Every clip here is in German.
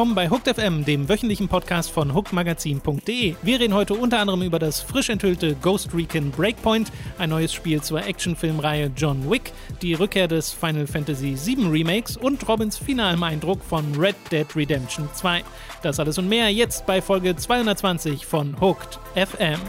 Willkommen bei Hooked FM, dem wöchentlichen Podcast von hookedmagazin.de. Wir reden heute unter anderem über das frisch enthüllte Ghost Recon Breakpoint, ein neues Spiel zur Actionfilmreihe John Wick, die Rückkehr des Final Fantasy VII Remakes und Robins finalem Eindruck von Red Dead Redemption 2. Das alles und mehr jetzt bei Folge 220 von Hooked FM.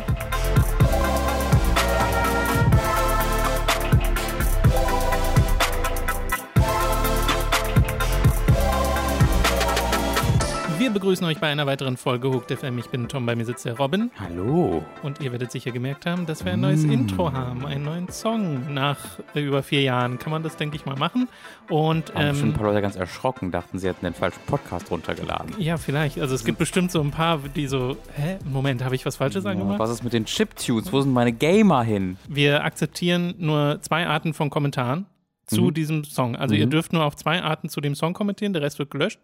Wir begrüßen euch bei einer weiteren Folge Hooked FM. Ich bin Tom, bei mir sitzt der Robin. Hallo. Und ihr werdet sicher gemerkt haben, dass wir ein neues mm. Intro haben, einen neuen Song. Nach über vier Jahren kann man das, denke ich mal, machen. Und ähm, schon ein paar Leute ganz erschrocken, dachten, sie hätten den falschen Podcast runtergeladen. Ja, vielleicht. Also es gibt bestimmt so ein paar, die so, hä, Moment, habe ich was Falsches ja, angemacht? Was ist mit den Chiptunes? Wo sind meine Gamer hin? Wir akzeptieren nur zwei Arten von Kommentaren zu mhm. diesem Song. Also mhm. ihr dürft nur auf zwei Arten zu dem Song kommentieren, der Rest wird gelöscht.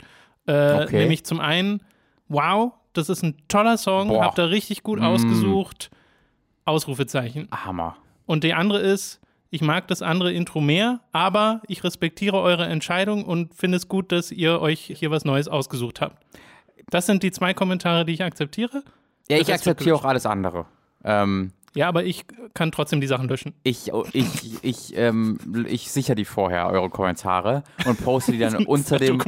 Äh, okay. Nämlich zum einen, wow, das ist ein toller Song, Boah. habt ihr richtig gut mm. ausgesucht. Ausrufezeichen. Hammer. Und die andere ist, ich mag das andere Intro mehr, aber ich respektiere eure Entscheidung und finde es gut, dass ihr euch hier was Neues ausgesucht habt. Das sind die zwei Kommentare, die ich akzeptiere. Ja, ich akzeptiere auch alles andere. Ähm, ja, aber ich kann trotzdem die Sachen löschen. Ich, oh, ich, ich, ähm, ich sichere die vorher, eure Kommentare, und poste die dann unter dem,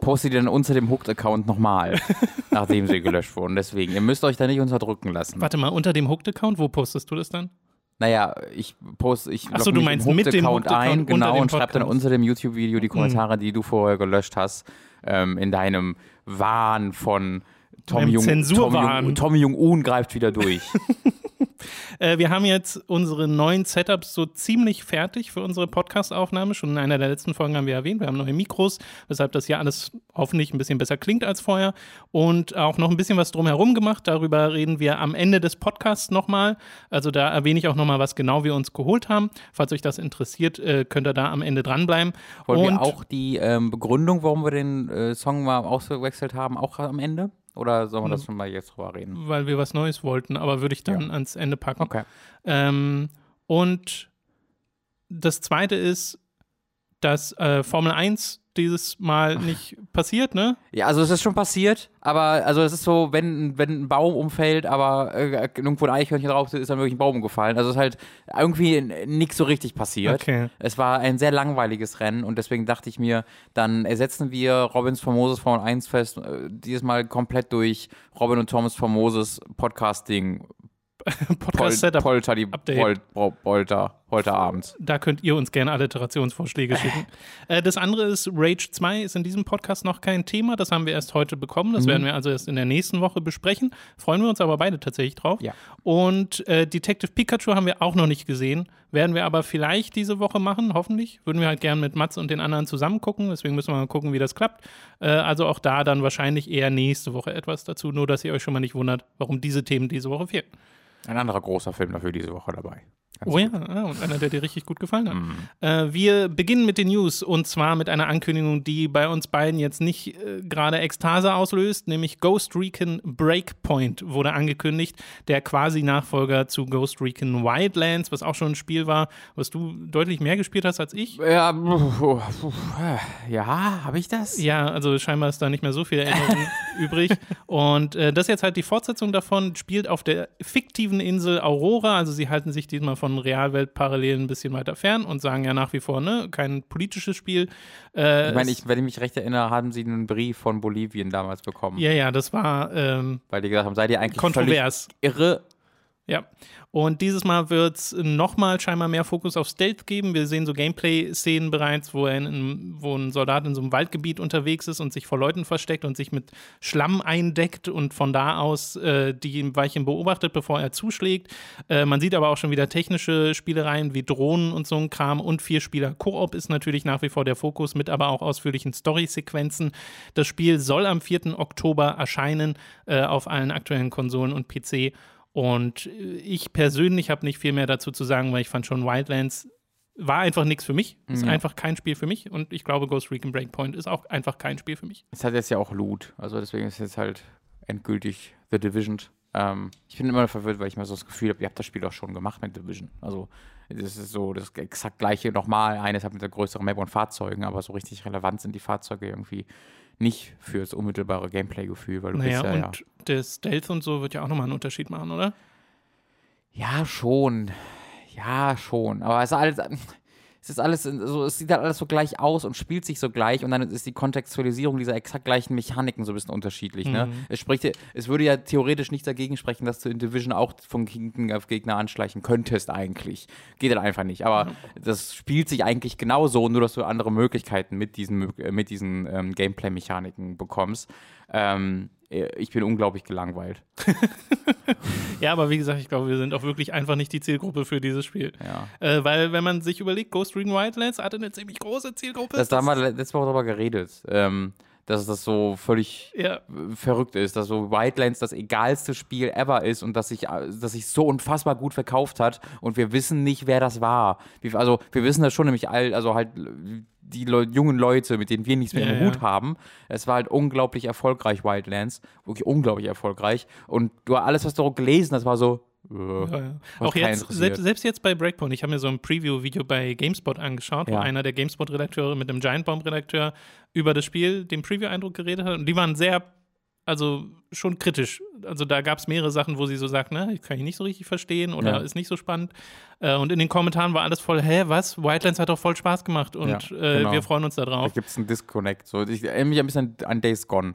poste die dann unter dem Hooked-Account nochmal, nachdem sie gelöscht wurden. Deswegen, ihr müsst euch da nicht unterdrücken lassen. Warte mal, unter dem Hooked-Account, wo postest du das dann? Naja, ich poste, ich Achso, du meinst mit dem Account ein, genau, und schreib dann unter dem YouTube-Video die Kommentare, mhm. die du vorher gelöscht hast, ähm, in deinem Wahn von Tom Jung, Tom Jung, Tom Jung-Un greift wieder durch. Äh, wir haben jetzt unsere neuen Setups so ziemlich fertig für unsere Podcast-Aufnahme. Schon in einer der letzten Folgen haben wir erwähnt, wir haben neue Mikros, weshalb das hier alles hoffentlich ein bisschen besser klingt als vorher. Und auch noch ein bisschen was drumherum gemacht. Darüber reden wir am Ende des Podcasts nochmal. Also da erwähne ich auch nochmal, was genau wir uns geholt haben. Falls euch das interessiert, äh, könnt ihr da am Ende dranbleiben. Wollen Und wir auch die ähm, Begründung, warum wir den äh, Song mal ausgewechselt haben, auch am Ende? Oder sollen wir das hm. schon mal jetzt drüber reden? Weil wir was Neues wollten, aber würde ich dann ja. ans Ende packen. Okay. Ähm, und das zweite ist, dass äh, Formel 1 dieses Mal nicht passiert, ne? Ja, also es ist schon passiert, aber also es ist so, wenn, wenn ein Baum umfällt, aber äh, irgendwo ein Eichhörnchen drauf ist, ist dann wirklich ein Baum gefallen. Also es ist halt irgendwie nichts so richtig passiert. Okay. Es war ein sehr langweiliges Rennen und deswegen dachte ich mir, dann ersetzen wir Robins Famoses Formel 1 Fest äh, dieses Mal komplett durch Robin und Thomas Famoses Podcasting Podcast-Setup. Pol Polter, die Pol Polter, heute Abend. Da könnt ihr uns gerne Alliterationsvorschläge schicken. äh, das andere ist, Rage 2 ist in diesem Podcast noch kein Thema. Das haben wir erst heute bekommen. Das mhm. werden wir also erst in der nächsten Woche besprechen. Freuen wir uns aber beide tatsächlich drauf. Ja. Und äh, Detective Pikachu haben wir auch noch nicht gesehen. Werden wir aber vielleicht diese Woche machen, hoffentlich. Würden wir halt gerne mit Mats und den anderen zusammen gucken. Deswegen müssen wir mal gucken, wie das klappt. Äh, also auch da dann wahrscheinlich eher nächste Woche etwas dazu. Nur, dass ihr euch schon mal nicht wundert, warum diese Themen diese Woche fehlen. Ein anderer großer Film dafür diese Woche dabei. Ganz oh ja, ah, und einer, der dir richtig gut gefallen hat. Mm. Äh, wir beginnen mit den News und zwar mit einer Ankündigung, die bei uns beiden jetzt nicht äh, gerade Ekstase auslöst, nämlich Ghost Recon Breakpoint wurde angekündigt, der quasi Nachfolger zu Ghost Recon Wildlands, was auch schon ein Spiel war, was du deutlich mehr gespielt hast als ich. Ja, ja habe ich das? Ja, also scheinbar ist da nicht mehr so viel Erinnerung übrig. Und äh, das ist jetzt halt die Fortsetzung davon, spielt auf der fiktiven Insel Aurora, also sie halten sich diesmal von von Realweltparallelen ein bisschen weiter fern und sagen ja nach wie vor, ne, kein politisches Spiel. Äh, ich meine, ich, wenn ich mich recht erinnere, haben sie einen Brief von Bolivien damals bekommen. Ja, ja, das war. Ähm, Weil die gesagt haben, seid ihr eigentlich kontrovers. irre ja, und dieses Mal wird es nochmal scheinbar mehr Fokus auf Stealth geben. Wir sehen so Gameplay-Szenen bereits, wo, in, wo ein Soldat in so einem Waldgebiet unterwegs ist und sich vor Leuten versteckt und sich mit Schlamm eindeckt und von da aus äh, die Weichen beobachtet, bevor er zuschlägt. Äh, man sieht aber auch schon wieder technische Spielereien wie Drohnen und so ein Kram und vier Spieler Koop ist natürlich nach wie vor der Fokus, mit aber auch ausführlichen Story-Sequenzen. Das Spiel soll am 4. Oktober erscheinen äh, auf allen aktuellen Konsolen und PC. Und ich persönlich habe nicht viel mehr dazu zu sagen, weil ich fand schon Wildlands war einfach nichts für mich. Ist ja. einfach kein Spiel für mich. Und ich glaube, Ghost Recon Breakpoint ist auch einfach kein Spiel für mich. Es hat jetzt ja auch Loot. Also deswegen ist jetzt halt endgültig The Division. Ähm, ich bin immer verwirrt, weil ich mir so das Gefühl habe, ihr habt das Spiel doch schon gemacht mit Division. Also das ist so das exakt gleiche nochmal. Eines hat mit der größeren Map und Fahrzeugen, aber so richtig relevant sind die Fahrzeuge irgendwie nicht fürs unmittelbare Gameplay-Gefühl, weil du naja, bist ja, und ja. der Stealth und so wird ja auch nochmal einen Unterschied machen, oder? Ja, schon. Ja, schon. Aber es ist alles, es ist alles, so, es sieht halt alles so gleich aus und spielt sich so gleich und dann ist die Kontextualisierung dieser exakt gleichen Mechaniken so ein bisschen unterschiedlich. Ne? Es, spricht, es würde ja theoretisch nicht dagegen sprechen, dass du in Division auch von hinten auf Gegner anschleichen könntest eigentlich. Geht halt einfach nicht. Aber das spielt sich eigentlich genauso, nur dass du andere Möglichkeiten mit diesen, Mö- mit diesen ähm, Gameplay-Mechaniken bekommst. Ähm, ich bin unglaublich gelangweilt. Ja, aber wie gesagt, ich glaube, wir sind auch wirklich einfach nicht die Zielgruppe für dieses Spiel. Ja. Äh, weil, wenn man sich überlegt, Ghost Recon Wildlands hatte eine ziemlich große Zielgruppe. Das, da haben wir letzte Woche darüber geredet, ähm, dass das so völlig ja, äh, verrückt ist, dass so Wildlands das egalste Spiel ever ist und dass sich, äh, dass sich so unfassbar gut verkauft hat und wir wissen nicht, wer das war. Also wir wissen das schon, nämlich all, also halt die Leu jungen Leute, mit denen wir nichts mehr Ja, im ja. Hut haben. Es war halt unglaublich erfolgreich, Wildlands. Wirklich unglaublich erfolgreich. Und du alles, was du gelesen hast, war so. Äh, ja, ja. Auch jetzt, selbst, selbst jetzt bei Breakpoint, ich habe mir so ein Preview-Video bei GameSpot angeschaut, wo Ja. einer der GameSpot-Redakteure mit dem Giant Bomb-Redakteur über das Spiel, den Preview-Eindruck geredet hat. Und die waren sehr, also schon kritisch. Also da gab es mehrere Sachen, wo sie so sagt, ne, kann ich nicht so richtig verstehen oder ist nicht so spannend. Äh, und in den Kommentaren war alles voll, hä, was? Wildlands hat doch voll Spaß gemacht und äh, genau. wir freuen uns da Da gibt es einen Disconnect. So, ich erinnere mich ein bisschen an Days Gone.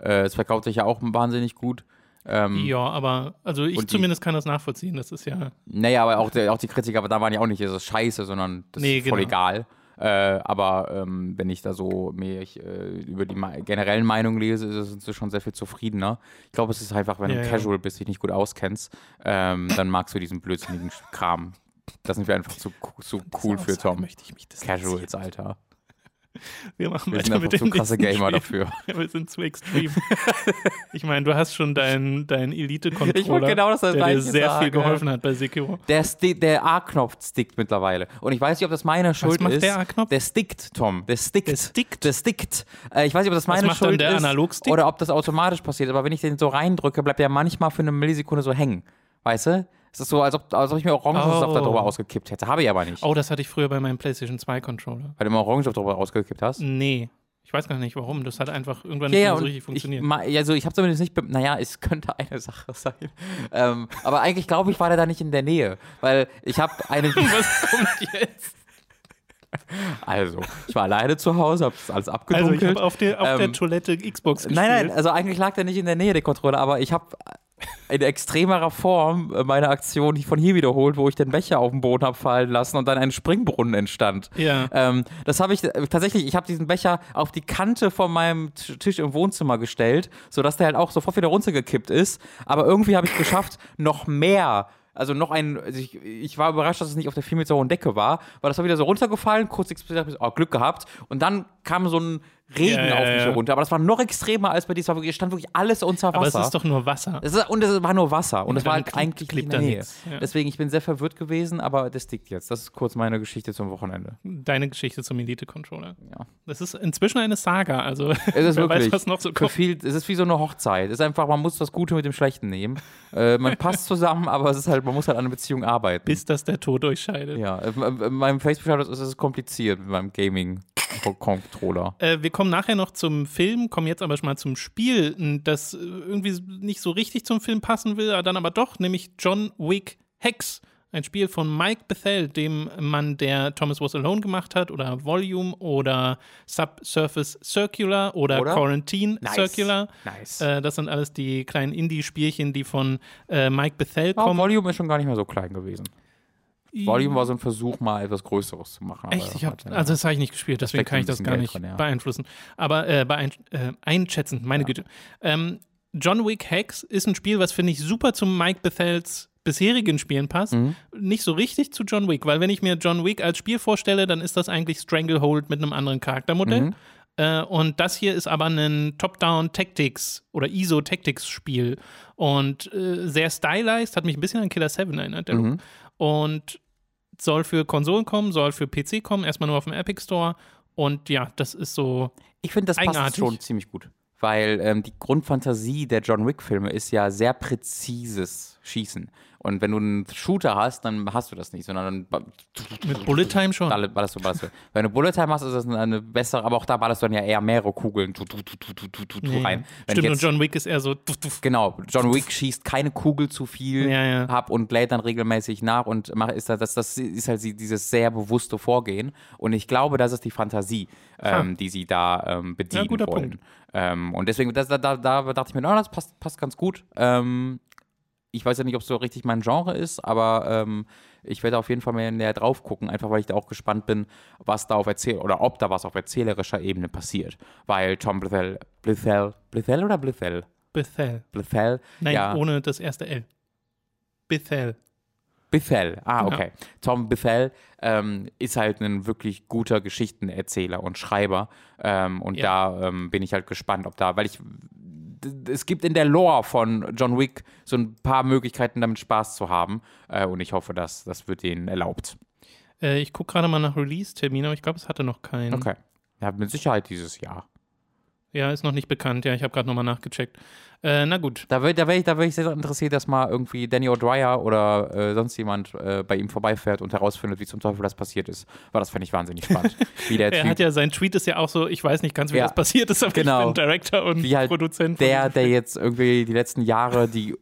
Äh, Es verkauft sich ja auch wahnsinnig gut. Ähm, Ja, aber also ich die- zumindest kann das nachvollziehen. Das ist ja. Naja, aber auch, der, auch die Kritiker, aber da waren ja auch nicht, das ist scheiße, sondern das Nee, ist voll genau. egal. Äh, aber ähm, wenn ich da so mehr ich, äh, über die me- generellen Meinungen lese, ist es- sind sie schon sehr viel zufriedener. Ich glaube, es ist einfach, wenn Ja, du ja. Casual bist, dich nicht gut auskennst, ähm, dann magst du diesen blödsinnigen Kram. Da sind wir einfach zu, zu cool für Tom. Möchte ich mich. Casuals, Alter. Wir machen Wir weiter mit dem zu krasse Gamer Spiel. dafür. Wir sind zu extrem. ich meine, du hast schon deinen dein Elite-Controller, genau das der dir sehr viel sagen. geholfen hat bei Sekiro. Der, der A-Knopf stickt mittlerweile. Und ich weiß nicht, ob das meine Schuld macht ist. der A-Knopf? Der stickt, Tom. Der stickt. Der stickt? Der stickt. Äh, ich weiß nicht, ob das meine Schuld der ist. Oder ob das automatisch passiert. Aber wenn ich den so reindrücke, bleibt der manchmal für eine Millisekunde so hängen. Weißt du? Es ist so, als ob, als ob ich mir Orangensaft Oh. darüber ausgekippt hätte. Habe ich aber nicht. Oh, das hatte ich früher bei meinem PlayStation 2-Controller. Weil du immer Orangensaft darüber ausgekippt hast. Nee. Ich weiß gar nicht warum. Das hat einfach irgendwann Ja, nicht mehr so richtig ich, funktioniert. ma- also ich habe zumindest nicht, naja, es könnte eine Sache sein. Ähm, aber eigentlich glaube ich, war der da nicht in der Nähe, weil ich habe eine. Was kommt jetzt? Also, ich war alleine zu Hause, habe das alles Also, abgedunkelt. ich habe auf, der, auf der Ähm, Toilette Xbox gespielt. Nein, nein, also eigentlich lag der nicht in der Nähe, der Controller, aber ich habe in extremerer Form äh, meine Aktion von hier wiederholt, wo ich den Becher auf den Boden habe fallen lassen und dann ein Springbrunnen entstand. Ja. Ähm, das habe ich äh, tatsächlich, ich habe diesen Becher auf die Kante von meinem Tisch im Wohnzimmer gestellt, sodass der halt auch sofort wieder runtergekippt ist. Aber irgendwie habe ich geschafft, noch mehr. Also noch ein, also ich, ich war überrascht, dass es nicht auf der 4 Meter hohen Decke war, weil das war wieder so runtergefallen, kurz explodiert, oh, Glück gehabt. Und dann kam so ein Regen Ja, auf mich herunter. Aber das war noch extremer als bei dir. Es wirklich, stand wirklich alles unter Wasser. aber es ist doch nur Wasser. Es ist, und es war nur Wasser. Und es war halt eigentlich klebt in der ja. Deswegen, ich bin sehr verwirrt gewesen, aber das liegt jetzt. Das ist kurz meine Geschichte zum Wochenende. Deine Geschichte zum Elite-Controller. Ja. Das ist inzwischen eine Saga. Also, Es ist wirklich. weiß, was noch so kommt. viel, es ist wie so eine Hochzeit. Es ist einfach, man muss das Gute mit dem Schlechten nehmen. Äh, man passt zusammen, aber es ist halt, man muss halt an einer Beziehung arbeiten. Bis das der Tod durchscheidet. ja, äh, in meinem Facebook ist es kompliziert mit meinem Gaming-Controller. Äh, wir kommen nachher noch zum Film, kommen jetzt aber schon mal zum Spiel, das äh, irgendwie nicht so richtig zum Film passen will, aber dann aber doch, nämlich John Wick Hex. Ein Spiel von Mike Bethel, dem Mann, der Thomas Was Alone gemacht hat, oder Volume, oder Subsurface Circular, oder, Oder? Quarantine Nice. Circular. Nice. Äh, das sind alles die kleinen Indie-Spielchen, die von äh, Mike Bethel Oh, kommen. Volume ist schon gar nicht mehr so klein gewesen. Volume war so ein Versuch, mal etwas Größeres zu machen. Echt? Ich hab, hat- also das habe ich nicht gespielt, deswegen kann ich das gar Geld nicht drin, ja. beeinflussen. Aber äh, beein äh, einschätzen, meine Güte. Ähm, John Wick Hex ist ein Spiel, was finde ich super zum Mike Bethels bisherigen Spielen passt. Mhm. Nicht so richtig zu John Wick, weil wenn ich mir John Wick als Spiel vorstelle, dann ist das eigentlich Stranglehold mit einem anderen Charaktermodell. Mhm. Äh, und das hier ist aber ein Top-Down-Tactics oder ISO-Tactics-Spiel und äh, sehr stylized, hat mich ein bisschen an Killer 7 erinnert, der Mhm. Look. Und soll für Konsolen kommen, soll für PC kommen, erstmal nur auf dem Epic Store. Und ja, das ist so. Ich finde, das passt Eigenartig. schon ziemlich gut. weil ähm, die Grundfantasie der John Wick-Filme ist ja sehr präzises Schießen. Und wenn du einen Shooter hast, dann hast du das nicht, sondern dann. Mit Bullet Time schon. Ballerst, du, ballerst du. Wenn du Bullet Time hast, ist das eine bessere, aber auch da ballerst du dann ja eher mehrere Kugeln tu, tu, tu, Ja, rein. ja. Wenn Stimmt, ich und jetzt, John Wick ist eher so. Genau, John Wick schießt keine Kugel zu viel Ja, ja. ab und lädt dann regelmäßig nach und macht, ist das, das, das ist halt dieses sehr bewusste Vorgehen. Und ich glaube, das ist die Fantasie, ähm, die sie da ähm, bedienen guter wollen. Punkt. Ähm, und deswegen, das, da, da, da dachte ich mir, oh, das passt, passt ganz gut. Ähm, ich weiß ja nicht, ob es so richtig mein Genre ist, aber ähm, ich werde auf jeden Fall mehr näher drauf gucken, einfach weil ich da auch gespannt bin, was da auf Erzähl oder ob da was auf erzählerischer Ebene passiert. Weil Tom Blithell, Blithell, Blithell oder Blithell? Bethel. Blithell, Nein, ja, ohne das erste L. Bethel. Bithell, ah, Genau. okay. Tom Bithell ähm, ist halt ein wirklich guter Geschichtenerzähler und Schreiber. Ähm, und Ja. da ähm, bin ich halt gespannt, ob da, weil ich. Es gibt in der Lore von John Wick so ein paar Möglichkeiten, damit Spaß zu haben. Äh, und ich hoffe, dass das wird ihnen erlaubt. Äh, ich gucke gerade mal nach Release-Termin, aber ich glaube, es hatte noch keinen. Okay. Ja, mit Sicherheit dieses Jahr. Ja, ist noch nicht bekannt. Ja, ich habe gerade nochmal nachgecheckt. Äh, na gut. Da wäre da wär ich, da wär ich sehr interessiert, dass mal irgendwie Danny O'Dwyer oder äh, sonst jemand äh, bei ihm vorbeifährt und herausfindet, wie zum Teufel das passiert ist. Weil das fände ich wahnsinnig spannend. Wie der Er Typ hat ja, sein Tweet ist ja auch so, ich weiß nicht ganz, wie Ja. das passiert ist, aber Genau. ich bin Director und Wie halt Produzent. der, der jetzt irgendwie die letzten Jahre die äh,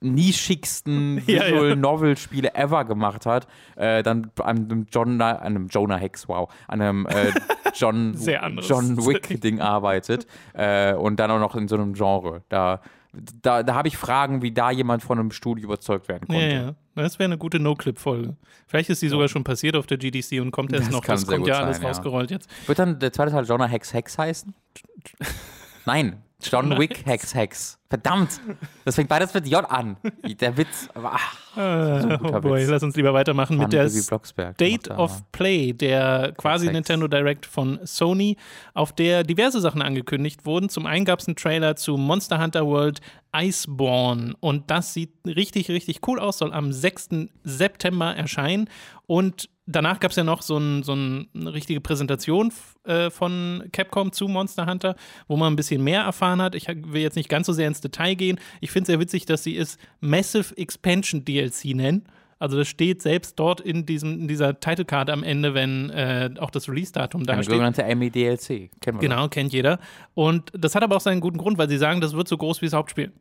nischigsten Ja, ja. Visual Novel Spiele ever gemacht hat, äh, dann an einem John, an einem Jonah Hex, wow, an einem äh, John. John Wick Ding äh, und dann auch noch in so einem Genre. Da, da, da habe ich Fragen, wie da jemand von einem Studio überzeugt werden konnte. Ja, ja. Das wäre eine gute No-Clip-Folge. Vielleicht ist die sogar schon passiert auf der GDC und kommt erst Das noch. kann Das kommt ja alles sein, ja. rausgerollt jetzt. Wird dann der zweite Teil Jonah Hex Hex heißen? Nein, John Wick Hex Hex. Verdammt, das fängt beides mit J an. Der Witz, ach, Äh, guter oh boy, Witz. lass uns lieber weitermachen mit der State gemacht, of Play, der quasi Sex. Nintendo Direct von Sony, auf der diverse Sachen angekündigt wurden. Zum einen gab es einen Trailer zu Monster Hunter World Iceborne und das sieht richtig, richtig cool aus, soll am 6. September erscheinen und danach gab es ja noch so, ein, so ein, eine richtige Präsentation äh, von Capcom zu Monster Hunter, wo man ein bisschen mehr erfahren hat. Ich will jetzt nicht ganz so sehr ins Detail gehen. Ich finde es sehr witzig, dass sie es Massive Expansion DLC nennen. Also das steht selbst dort in, diesem, in dieser Titelcard am Ende, wenn äh, auch das Release-Datum da steht. sogenannte Amy DLC. Kennen wir Genau, kennt jeder. Und das hat aber auch seinen guten Grund, weil sie sagen, das wird so groß wie das Hauptspiel.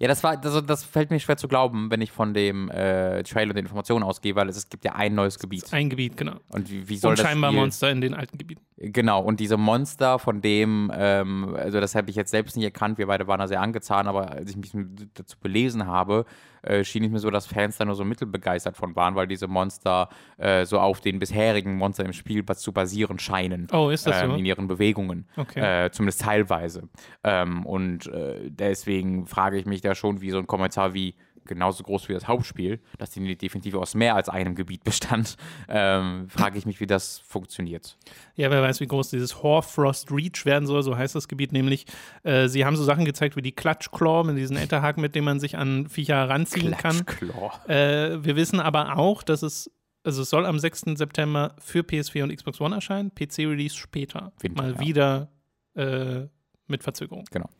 Ja, das war, also das fällt mir schwer zu glauben, wenn ich von dem äh, Trailer und den Informationen ausgehe, weil es, es gibt ja ein neues Gebiet. Ein Gebiet, genau. Und wie, wie soll Und das scheinbar Spiel, Monster in den alten Gebieten. Genau, und diese Monster, von dem, ähm, also das habe ich jetzt selbst nicht erkannt, wir beide waren da sehr angezahnt, aber als ich mich dazu belesen habe, äh, schien es mir so, dass Fans da nur so mittelbegeistert von waren, weil diese Monster äh, so auf den bisherigen Monstern im Spiel zu basieren scheinen. Oh, ist das ähm, so? In ihren Bewegungen. Okay. Äh, zumindest teilweise. Ähm, und äh, deswegen frage ich mich da schon, wie so ein Kommentar wie genauso groß wie das Hauptspiel, das die definitiv aus mehr als einem Gebiet bestand, ähm, frage ich mich, wie das funktioniert. Ja, wer weiß, wie groß dieses Horfrost Reach werden soll, so heißt das Gebiet nämlich. Äh, sie haben so Sachen gezeigt wie die Clutch-Claw mit diesen Enterhaken, mit denen man sich an Viecher ranziehen kann. Klatschklaw. Äh, wir wissen aber auch, dass es, also es soll am 6. September für PS4 und Xbox One erscheinen, PC-Release später. Winter, Mal ja. wieder äh, mit Verzögerung. Genau.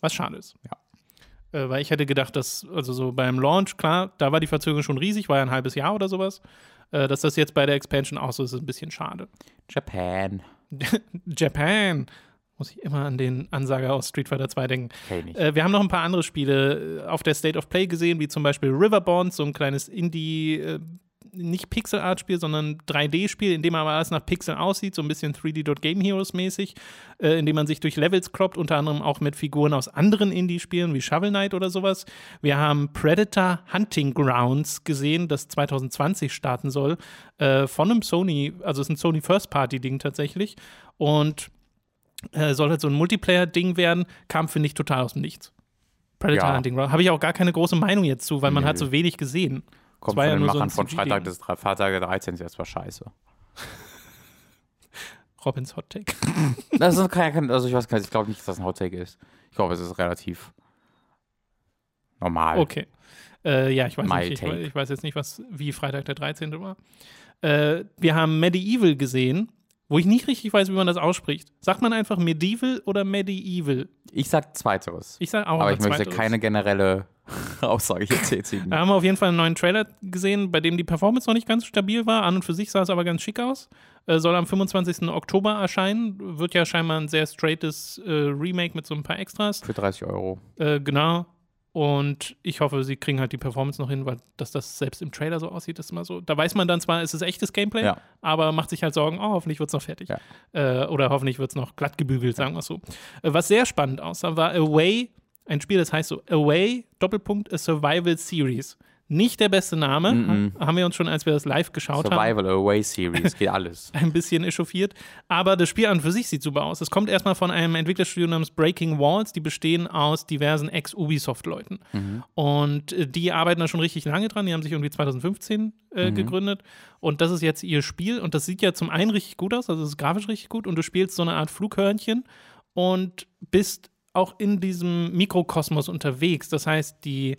Was schade ist. Ja. Äh, weil ich hätte gedacht, dass, also so beim Launch, klar, da war die Verzögerung schon riesig, war ja ein halbes Jahr oder sowas. Äh, dass das jetzt bei der Expansion auch so ist, ist ein bisschen schade. Japan. Japan. Muss ich immer an den Ansager aus Street Fighter 2 denken. Äh, wir haben noch ein paar andere Spiele äh, auf der State of Play gesehen, wie zum Beispiel Riverbond, so ein kleines Indie, äh, nicht Pixel-Art-Spiel, sondern 3D-Spiel, in dem aber alles nach Pixeln aussieht, so ein bisschen 3D.Game Heroes-mäßig, äh, in dem man sich durch Levels kloppt, unter anderem auch mit Figuren aus anderen Indie-Spielen wie Shovel Knight oder sowas. Wir haben Predator Hunting Grounds gesehen, das 2020 starten soll, äh, von einem Sony, also es ist ein Sony First-Party-Ding tatsächlich. Und äh, soll halt so ein Multiplayer-Ding werden, kam, finde ich, total aus dem Nichts. Predator Ja. Hunting Ground. Habe ich auch gar keine große Meinung jetzt zu, weil man Nö. hat so wenig gesehen. Kommt von ja den so Machern ein von. Freitag des Freitag der 13. Das war scheiße. Robins Hot Take. Das ist kein, also ich weiß gar nicht, ich glaube nicht, dass das ein Hottake ist. Ich glaube, es ist relativ normal. Okay. Äh, ja, ich weiß My nicht. Ich, take. ich weiß jetzt nicht, was wie Freitag der 13. war. Äh, wir haben Medieval gesehen, wo ich nicht richtig weiß, wie man das ausspricht. Sagt man einfach Medieval oder Medieval? Ich sag Zweiteres. Ich sag auch Aber ich möchte Zweiteres. keine generelle Aussage jetzt tätigen. Da haben wir auf jeden Fall einen neuen Trailer gesehen, bei dem die Performance noch nicht ganz stabil war. An und für sich sah es aber ganz schick aus. Äh, soll am 25. Oktober erscheinen. Wird ja scheinbar ein sehr straightes äh, Remake mit so ein paar Extras. Für 30 Euro. Äh, genau. Und ich hoffe, sie kriegen halt die Performance noch hin, weil dass das selbst im Trailer so aussieht, ist immer so. Da weiß man dann zwar, es ist echtes Gameplay, Ja. aber macht sich halt Sorgen, oh, hoffentlich wird es noch fertig. Ja. Äh, oder hoffentlich wird es noch glatt gebügelt, sagen wir es so. Äh, was sehr spannend aussah, war Away, ein Spiel, das heißt so Away, Doppelpunkt, a Survival Series. Nicht der beste Name, Mhm. haben wir uns schon, als wir das live geschaut haben, Survival Away Series, geht alles. ein bisschen echauffiert. Aber das Spiel an und für sich sieht super aus. Es kommt erstmal von einem Entwicklerstudio namens Breaking Walls. Die bestehen aus diversen Ex-Ubisoft-Leuten. Und äh, die arbeiten da schon richtig lange dran. Die haben sich irgendwie 2015 äh, gegründet. Und das ist jetzt ihr Spiel. Und das sieht ja zum einen richtig gut aus. Also es ist grafisch richtig gut. Und du spielst so eine Art Flughörnchen und bist auch in diesem Mikrokosmos unterwegs. Das heißt, die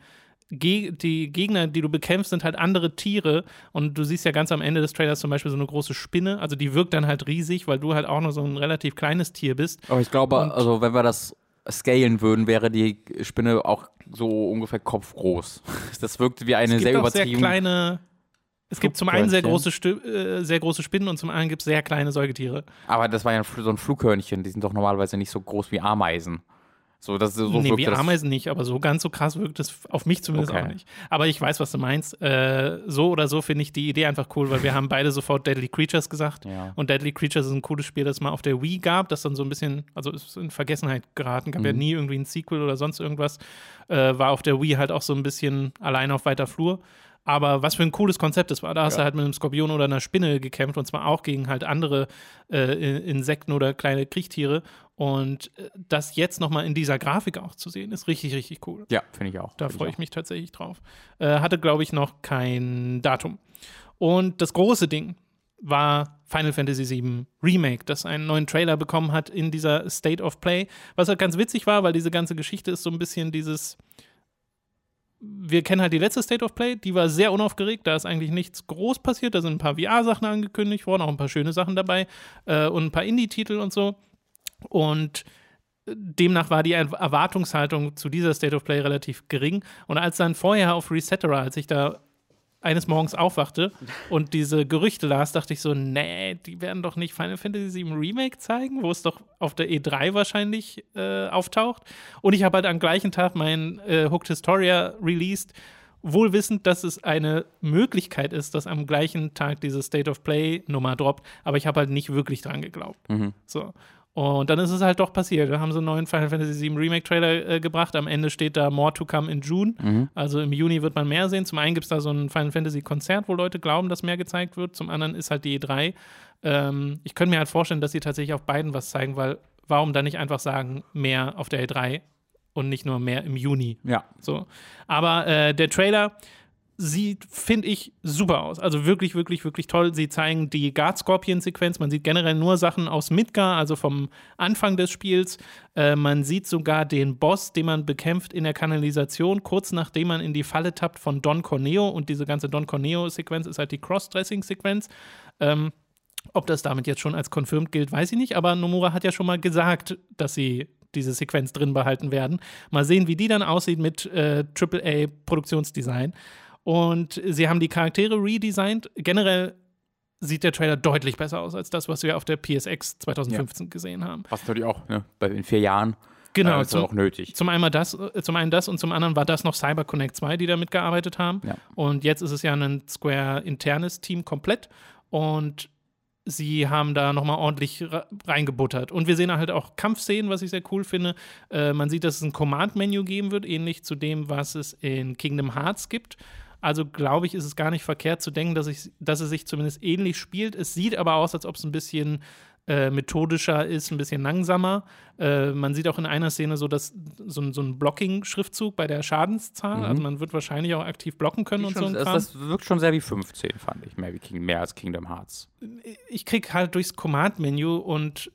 Ge die Gegner, die du bekämpfst, sind halt andere Tiere. Und du siehst ja ganz am Ende des Trailers zum Beispiel so eine große Spinne. Also die wirkt dann halt riesig, weil du halt auch nur so ein relativ kleines Tier bist. Aber ich glaube, Und- also wenn wir das scalen würden, wäre die Spinne auch so ungefähr kopfgroß. Das wirkt wie eine es sehr gibt sehr übertrieben. kleine. Es gibt zum einen sehr große, äh, sehr große Spinnen und zum anderen gibt es sehr kleine Säugetiere. aber das war ja so ein Flughörnchen, die sind doch normalerweise nicht so groß wie Ameisen. So, das, so nee, wie. Ameisen nicht, aber so ganz so krass wirkt es auf mich zumindest Okay. auch nicht. Aber ich weiß, was du meinst. Äh, so oder so finde ich die Idee einfach cool, weil wir haben beide sofort Deadly Creatures gesagt. Ja. Und Deadly Creatures ist ein cooles Spiel, das es mal auf der Wii gab, das dann so ein bisschen, also ist in Vergessenheit geraten, gab Mhm. ja nie irgendwie ein Sequel oder sonst irgendwas. Äh, war auf der Wii halt auch so ein bisschen allein auf weiter Flur. Aber was für ein cooles Konzept das war. Da hast du Ja. halt mit einem Skorpion oder einer Spinne gekämpft und zwar auch gegen halt andere äh, Insekten oder kleine Kriechtiere. Und äh, das jetzt nochmal in dieser Grafik auch zu sehen, ist richtig, richtig cool. Ja, finde ich auch. Da freue ich mich tatsächlich drauf. Äh, hatte, glaube ich, noch kein Datum. Und das große Ding war Final Fantasy VII Remake, das einen neuen Trailer bekommen hat in dieser State of Play. Was halt ganz witzig war, weil diese ganze Geschichte ist so ein bisschen dieses. Wir kennen halt die letzte State of Play, die war sehr unaufgeregt, da ist eigentlich nichts groß passiert, da sind ein paar VR-Sachen angekündigt worden, auch ein paar schöne Sachen dabei äh, und ein paar Indie-Titel und so. Und demnach war die Er- Erwartungshaltung zu dieser State of Play relativ gering. Und als dann vorher auf Resetera, als ich da eines Morgens aufwachte und diese Gerüchte las, dachte ich so, nee, die werden doch nicht Final Fantasy VII Remake zeigen, wo es doch auf der E3 wahrscheinlich äh, auftaucht. Und ich habe halt am gleichen Tag mein äh, Hooked Historia released, wohl wissend, dass es eine Möglichkeit ist, dass am gleichen Tag diese State of Play Nummer droppt, aber ich habe halt nicht wirklich dran geglaubt. So. Und dann ist es halt doch passiert. Da haben sie einen neuen Final Fantasy VII Remake Trailer äh, gebracht. Am Ende steht da More to come in June. Also im Juni wird man mehr sehen. Zum einen gibt es da so ein Final Fantasy Konzert, wo Leute glauben, dass mehr gezeigt wird. Zum anderen ist halt die E3. Ähm, ich könnte mir halt vorstellen, dass sie tatsächlich auf beiden was zeigen, weil warum dann nicht einfach sagen, mehr auf der E3 und nicht nur mehr im Juni? Ja. So. Aber äh, der Trailer sieht, finde ich, super aus. Also wirklich, wirklich, wirklich toll. Sie zeigen die Guard Scorpion-Sequenz. Man sieht generell nur Sachen aus Midgar, also vom Anfang des Spiels. Äh, man sieht sogar den Boss, den man bekämpft in der Kanalisation, kurz nachdem man in die Falle tappt von Don Corneo. Und diese ganze Don Corneo-Sequenz ist halt die Cross-Dressing-Sequenz. Ähm, ob das damit jetzt schon als confirmed gilt, weiß ich nicht, aber Nomura hat ja schon mal gesagt, dass sie diese Sequenz drin behalten werden. Mal sehen, wie die dann aussieht mit äh, AAA-Produktionsdesign. Und sie haben die Charaktere redesigned. Generell sieht der Trailer deutlich besser aus als das, was wir auf der PSX 2015 gesehen haben. Was natürlich auch, ne? Bei in vier Jahren Genau, äh, ist zum, auch nötig. zum, einmal das, äh, zum einen das und zum anderen war das noch CyberConnect 2, die da mitgearbeitet haben. Ja. Und jetzt ist es ja ein Square-internes Team komplett. Und sie haben da nochmal ordentlich re- reingebuttert. Und wir sehen halt auch Kampfszenen, was ich sehr cool finde. Äh, man sieht, dass es ein Command-Menü geben wird, ähnlich zu dem, was es in Kingdom Hearts gibt. Also glaube ich, ist es gar nicht verkehrt zu denken, dass, ich, dass es sich zumindest ähnlich spielt. Es sieht aber aus, als ob es ein bisschen äh, methodischer ist, ein bisschen langsamer. Äh, man sieht auch in einer Szene so, dass so, ein- so ein Blocking-Schriftzug bei der Schadenszahl. Also man wird wahrscheinlich auch aktiv blocken können und so ein Kram. das wirkt schon sehr wie 15, fand ich. Mehr, wie King, mehr als Kingdom Hearts. ich krieg halt durchs Command-Menü und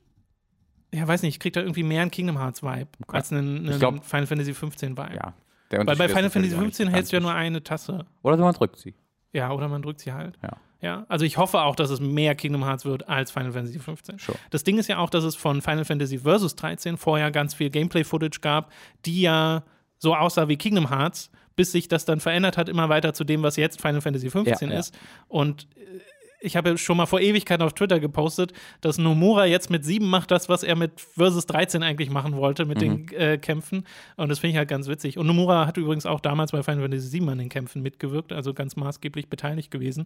ja, weiß nicht, ich krieg da irgendwie mehr einen Kingdom Hearts-Vibe als einen, einen glaub- Final Fantasy 15-Vibe. Ja. Weil bei Final Fantasy natürlich auch nicht 15 hältst du ja nur eine Tasse. Oder man drückt sie. Ja, oder man drückt sie halt. Ja. Ja, also ich hoffe auch, dass es mehr Kingdom Hearts wird als Final Fantasy 15. Sure. Das Ding ist ja auch, dass es von Final Fantasy Versus 13 vorher ganz viel Gameplay-Footage gab, die ja so aussah wie Kingdom Hearts, bis sich das dann verändert hat, immer weiter zu dem, was jetzt Final Fantasy 15 Ja, ja. ist. Und äh, ich habe schon mal vor Ewigkeiten auf Twitter gepostet, dass Nomura jetzt mit 7 macht das, was er mit Versus 13 eigentlich machen wollte, mit den äh, Kämpfen. Und das finde ich halt ganz witzig. Und Nomura hat übrigens auch damals bei Final Fantasy 7 an den Kämpfen mitgewirkt, also ganz maßgeblich beteiligt gewesen.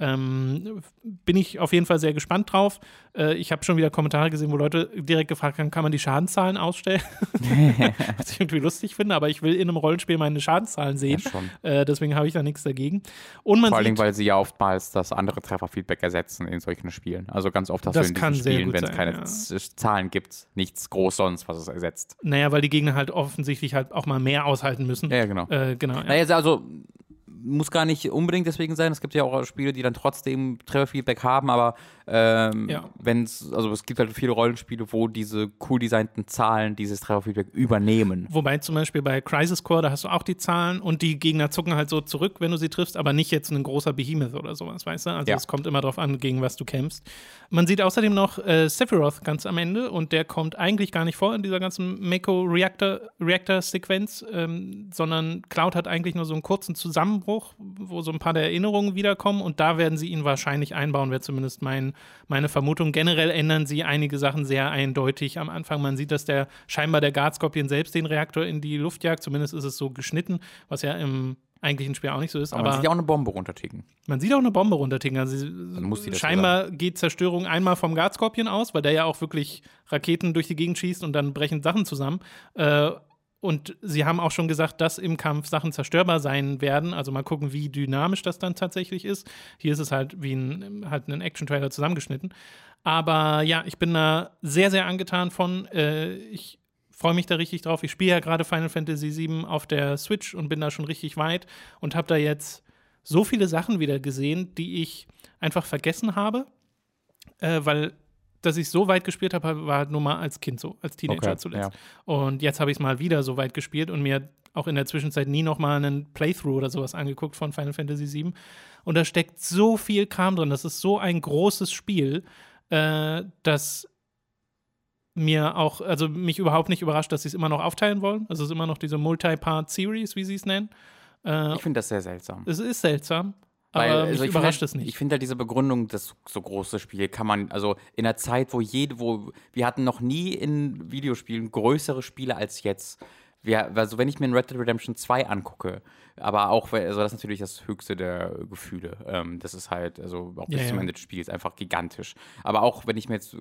Ähm, bin ich auf jeden Fall sehr gespannt drauf. Äh, ich habe schon wieder Kommentare gesehen, wo Leute direkt gefragt haben, kann man die Schadenzahlen ausstellen? was ich irgendwie lustig finde, aber ich will in einem Rollenspiel meine Schadenzahlen sehen. Ja. Äh, deswegen habe ich da nichts dagegen. Und man Vor Dingen, weil sie ja oftmals das andere Trefferfeedback ersetzen in solchen Spielen. Also ganz oft hast Das du in kann diesen Spielen, wenn es keine ja. Zahlen gibt, nichts groß sonst, was es ersetzt. naja, weil die Gegner halt offensichtlich halt auch mal mehr aushalten müssen. Ja, ja, genau. Äh, genau. Ja. Naja, also muss gar nicht unbedingt deswegen sein. Es gibt ja auch Spiele, die dann trotzdem Trefferfeedback haben, aber ähm, Ja. wenn es, also es gibt halt viele Rollenspiele, wo diese cool designten Zahlen dieses Trefferfeedback übernehmen. Wobei zum Beispiel bei Crisis Core, da hast du auch die Zahlen und die Gegner zucken halt so zurück, wenn du sie triffst, aber nicht jetzt ein großer Behemoth oder sowas, weißt du? Also Ja. es kommt immer darauf an, gegen was du kämpfst. Man sieht außerdem noch äh, Sephiroth ganz am Ende und der kommt eigentlich gar nicht vor in dieser ganzen Mako-Reactor-Sequenz, ähm, sondern Cloud hat eigentlich nur so einen kurzen Zusammenbruch, wo so ein paar der Erinnerungen wiederkommen und da werden sie ihn wahrscheinlich einbauen, wäre zumindest mein, meine Vermutung. Generell ändern sie einige Sachen sehr eindeutig am Anfang. Man sieht, dass der scheinbar der Guard Scorpion selbst den Reaktor in die Luft jagt, zumindest ist es so geschnitten, was ja im eigentlichen Spiel auch nicht so ist. Aber, Aber, man sieht auch eine Bombe runterticken. man sieht auch eine Bombe runterticken. Also scheinbar geht Zerstörung einmal vom Guard Scorpion aus, weil der ja auch wirklich Raketen durch die Gegend schießt und dann brechen Sachen zusammen. Äh, und sie haben auch schon gesagt, dass im Kampf Sachen zerstörbar sein werden. Also mal gucken, wie dynamisch das dann tatsächlich ist. Hier ist es halt wie ein, halt ein Action-Trailer zusammengeschnitten. Aber ja, ich bin da sehr, sehr angetan von. Äh, ich freue mich da richtig drauf. Ich spiele ja gerade Final Fantasy VII auf der Switch und bin da schon richtig weit und habe da jetzt so viele Sachen wieder gesehen, die ich einfach vergessen habe, äh, weil dass ich so weit gespielt habe, war nur mal als Kind so, als Teenager Okay, zuletzt. Und jetzt habe ich es mal wieder so weit gespielt und mir auch in der Zwischenzeit nie noch mal einen Playthrough oder sowas angeguckt von Final Fantasy VII. Und da steckt so viel Kram drin. Das ist so ein großes Spiel, äh, dass mir auch, also mich überhaupt nicht überrascht, dass sie es immer noch aufteilen wollen. Also es ist immer noch diese Multi-Part-Series, wie sie es nennen. Äh, Ich finde das sehr seltsam. es ist seltsam, Weil, aber also mich ich find überrascht halt, es nicht. Ich finde halt diese Begründung, das so große Spiel kann man, also in einer Zeit, wo jede, wo wir hatten noch nie in Videospielen größere Spiele als jetzt. Wir, also wenn ich mir ein Red Dead Redemption 2 angucke, aber auch, also das ist natürlich das höchste der Gefühle. Ähm, das ist halt, also auch bis Ja, zum ja. Ende des Spiels einfach gigantisch. Aber auch wenn ich mir jetzt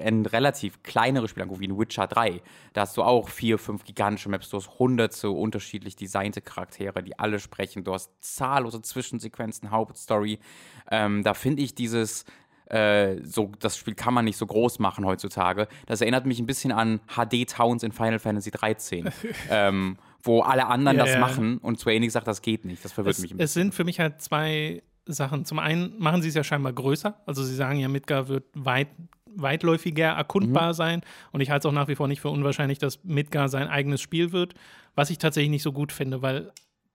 ein relativ kleineres Spiel angucke, wie ein Witcher 3, da hast du auch vier, fünf gigantische Maps, du hast hunderte unterschiedlich designte Charaktere, die alle sprechen, du hast zahllose Zwischensequenzen, Hauptstory. Ähm, da finde ich dieses äh, so, das Spiel kann man nicht so groß machen heutzutage. Das erinnert mich ein bisschen an HD-Towns in Final Fantasy 13, ähm, wo alle anderen Ja, das machen und Square Enix sagt, das geht nicht. Das verwirrt es, mich ein es bisschen. sind für mich halt zwei Sachen. Zum einen machen sie es ja scheinbar größer. Also sie sagen ja, Midgar wird weit, weitläufiger erkundbar Mhm. sein. Und ich halte es auch nach wie vor nicht für unwahrscheinlich, dass Midgar sein eigenes Spiel wird. Was ich tatsächlich nicht so gut finde, weil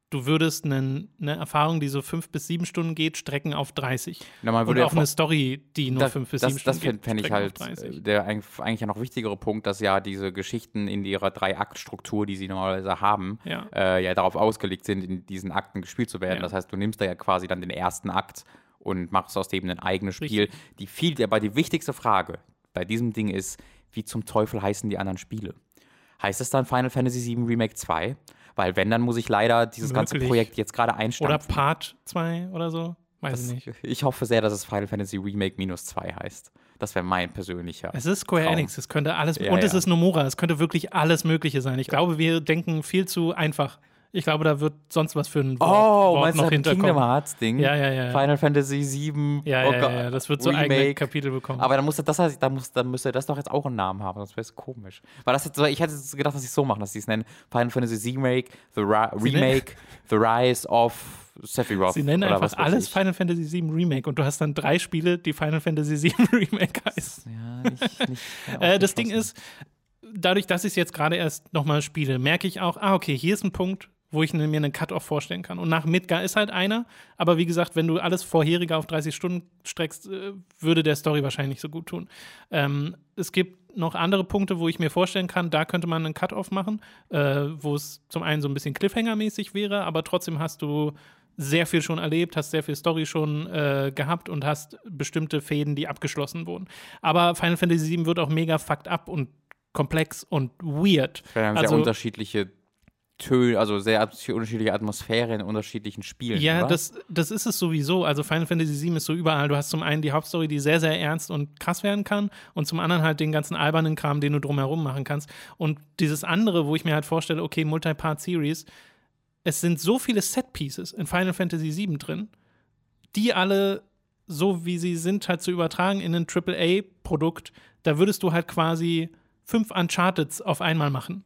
du würdest einen- eine Erfahrung, die so fünf bis sieben Stunden geht, strecken auf 30. Na, man Und würde ja auch eine Story, die nur das, fünf bis das, sieben das Stunden fände fänd ich halt auf 30. äh, der eigentlich, ja noch wichtigere Punkt, dass ja diese Geschichten in ihrer Drei-Akt-Struktur, die sie normalerweise haben, Ja. äh, ja darauf ausgelegt sind, in diesen Akten gespielt zu werden. Ja. Das heißt, du nimmst da ja quasi dann den ersten Akt und machst aus dem ein eigenes Spiel. Die viel, aber die wichtigste Frage bei diesem Ding ist, wie zum Teufel heißen die anderen Spiele? Heißt es dann Final Fantasy VII Remake 2? Weil wenn, dann muss ich leider dieses ganze Möglich. Projekt jetzt gerade Oder einstampfen. Part 2 oder so. Weiß ich nicht. Ich hoffe sehr, dass es Final Fantasy Remake minus 2 heißt. Das wäre mein persönlicher. Es ist Square Traum. Enix, es könnte alles, Ja, und es ja. ist Nomura, es könnte wirklich alles Mögliche sein. Ich glaube, wir denken viel zu einfach. Ich glaube, da wird sonst was für ein Wort, Oh, Wort meinst du noch das Kingdom hinterkommen. Hearts Ding? Ja, ja, ja. Final Fantasy 7. Ja, oh ja, Gott, ja, ja, das wird so eigene. Kapitel bekommen. Aber dann muss das dann muss, dann müsste das doch jetzt auch einen Namen haben, sonst wäre es komisch. Weil das jetzt, ich hätte gedacht, dass sie es so machen, dass sie es nennen Final Fantasy 7 Remake, The Remake, The Rise of Sephiroth. Sie nennen einfach alles ich. Final Fantasy VII Remake und du hast dann drei Spiele, die Final Fantasy VII Remake heißen. Ja, nicht, nicht Äh, das Ding ist, dadurch, dass ich es jetzt gerade erst nochmal spiele, merke ich auch, ah, okay, hier ist ein Punkt, wo ich mir einen Cut-Off vorstellen kann. Und nach Midgar ist halt einer, aber wie gesagt, wenn du alles Vorherige auf 30 Stunden streckst, äh, würde der Story wahrscheinlich nicht so gut tun. Ähm, es gibt noch andere Punkte, wo ich mir vorstellen kann, da könnte man einen Cut-Off machen, äh, wo es zum einen so ein bisschen Cliffhanger-mäßig wäre, aber trotzdem hast du sehr viel schon erlebt, hast sehr viel Story schon äh, gehabt und hast bestimmte Fäden, die abgeschlossen wurden. Aber Final Fantasy VII wird auch mega fucked up und komplex und weird. Haben Also- sehr unterschiedliche Töne, also sehr unterschiedliche Atmosphäre in unterschiedlichen Spielen. Ja, oder? das, das ist es sowieso. Also Final Fantasy VII ist so überall. Du hast zum einen die Hauptstory, die sehr, sehr ernst und krass werden kann und zum anderen halt den ganzen albernen Kram, den du drumherum machen kannst. Und dieses andere, wo ich mir halt vorstelle, okay, Multi-Part-Series, es sind so viele Set-Pieces in Final Fantasy VII drin, die alle so wie sie sind, halt zu übertragen in ein AAA-Produkt, da würdest du halt quasi fünf Uncharteds auf einmal machen.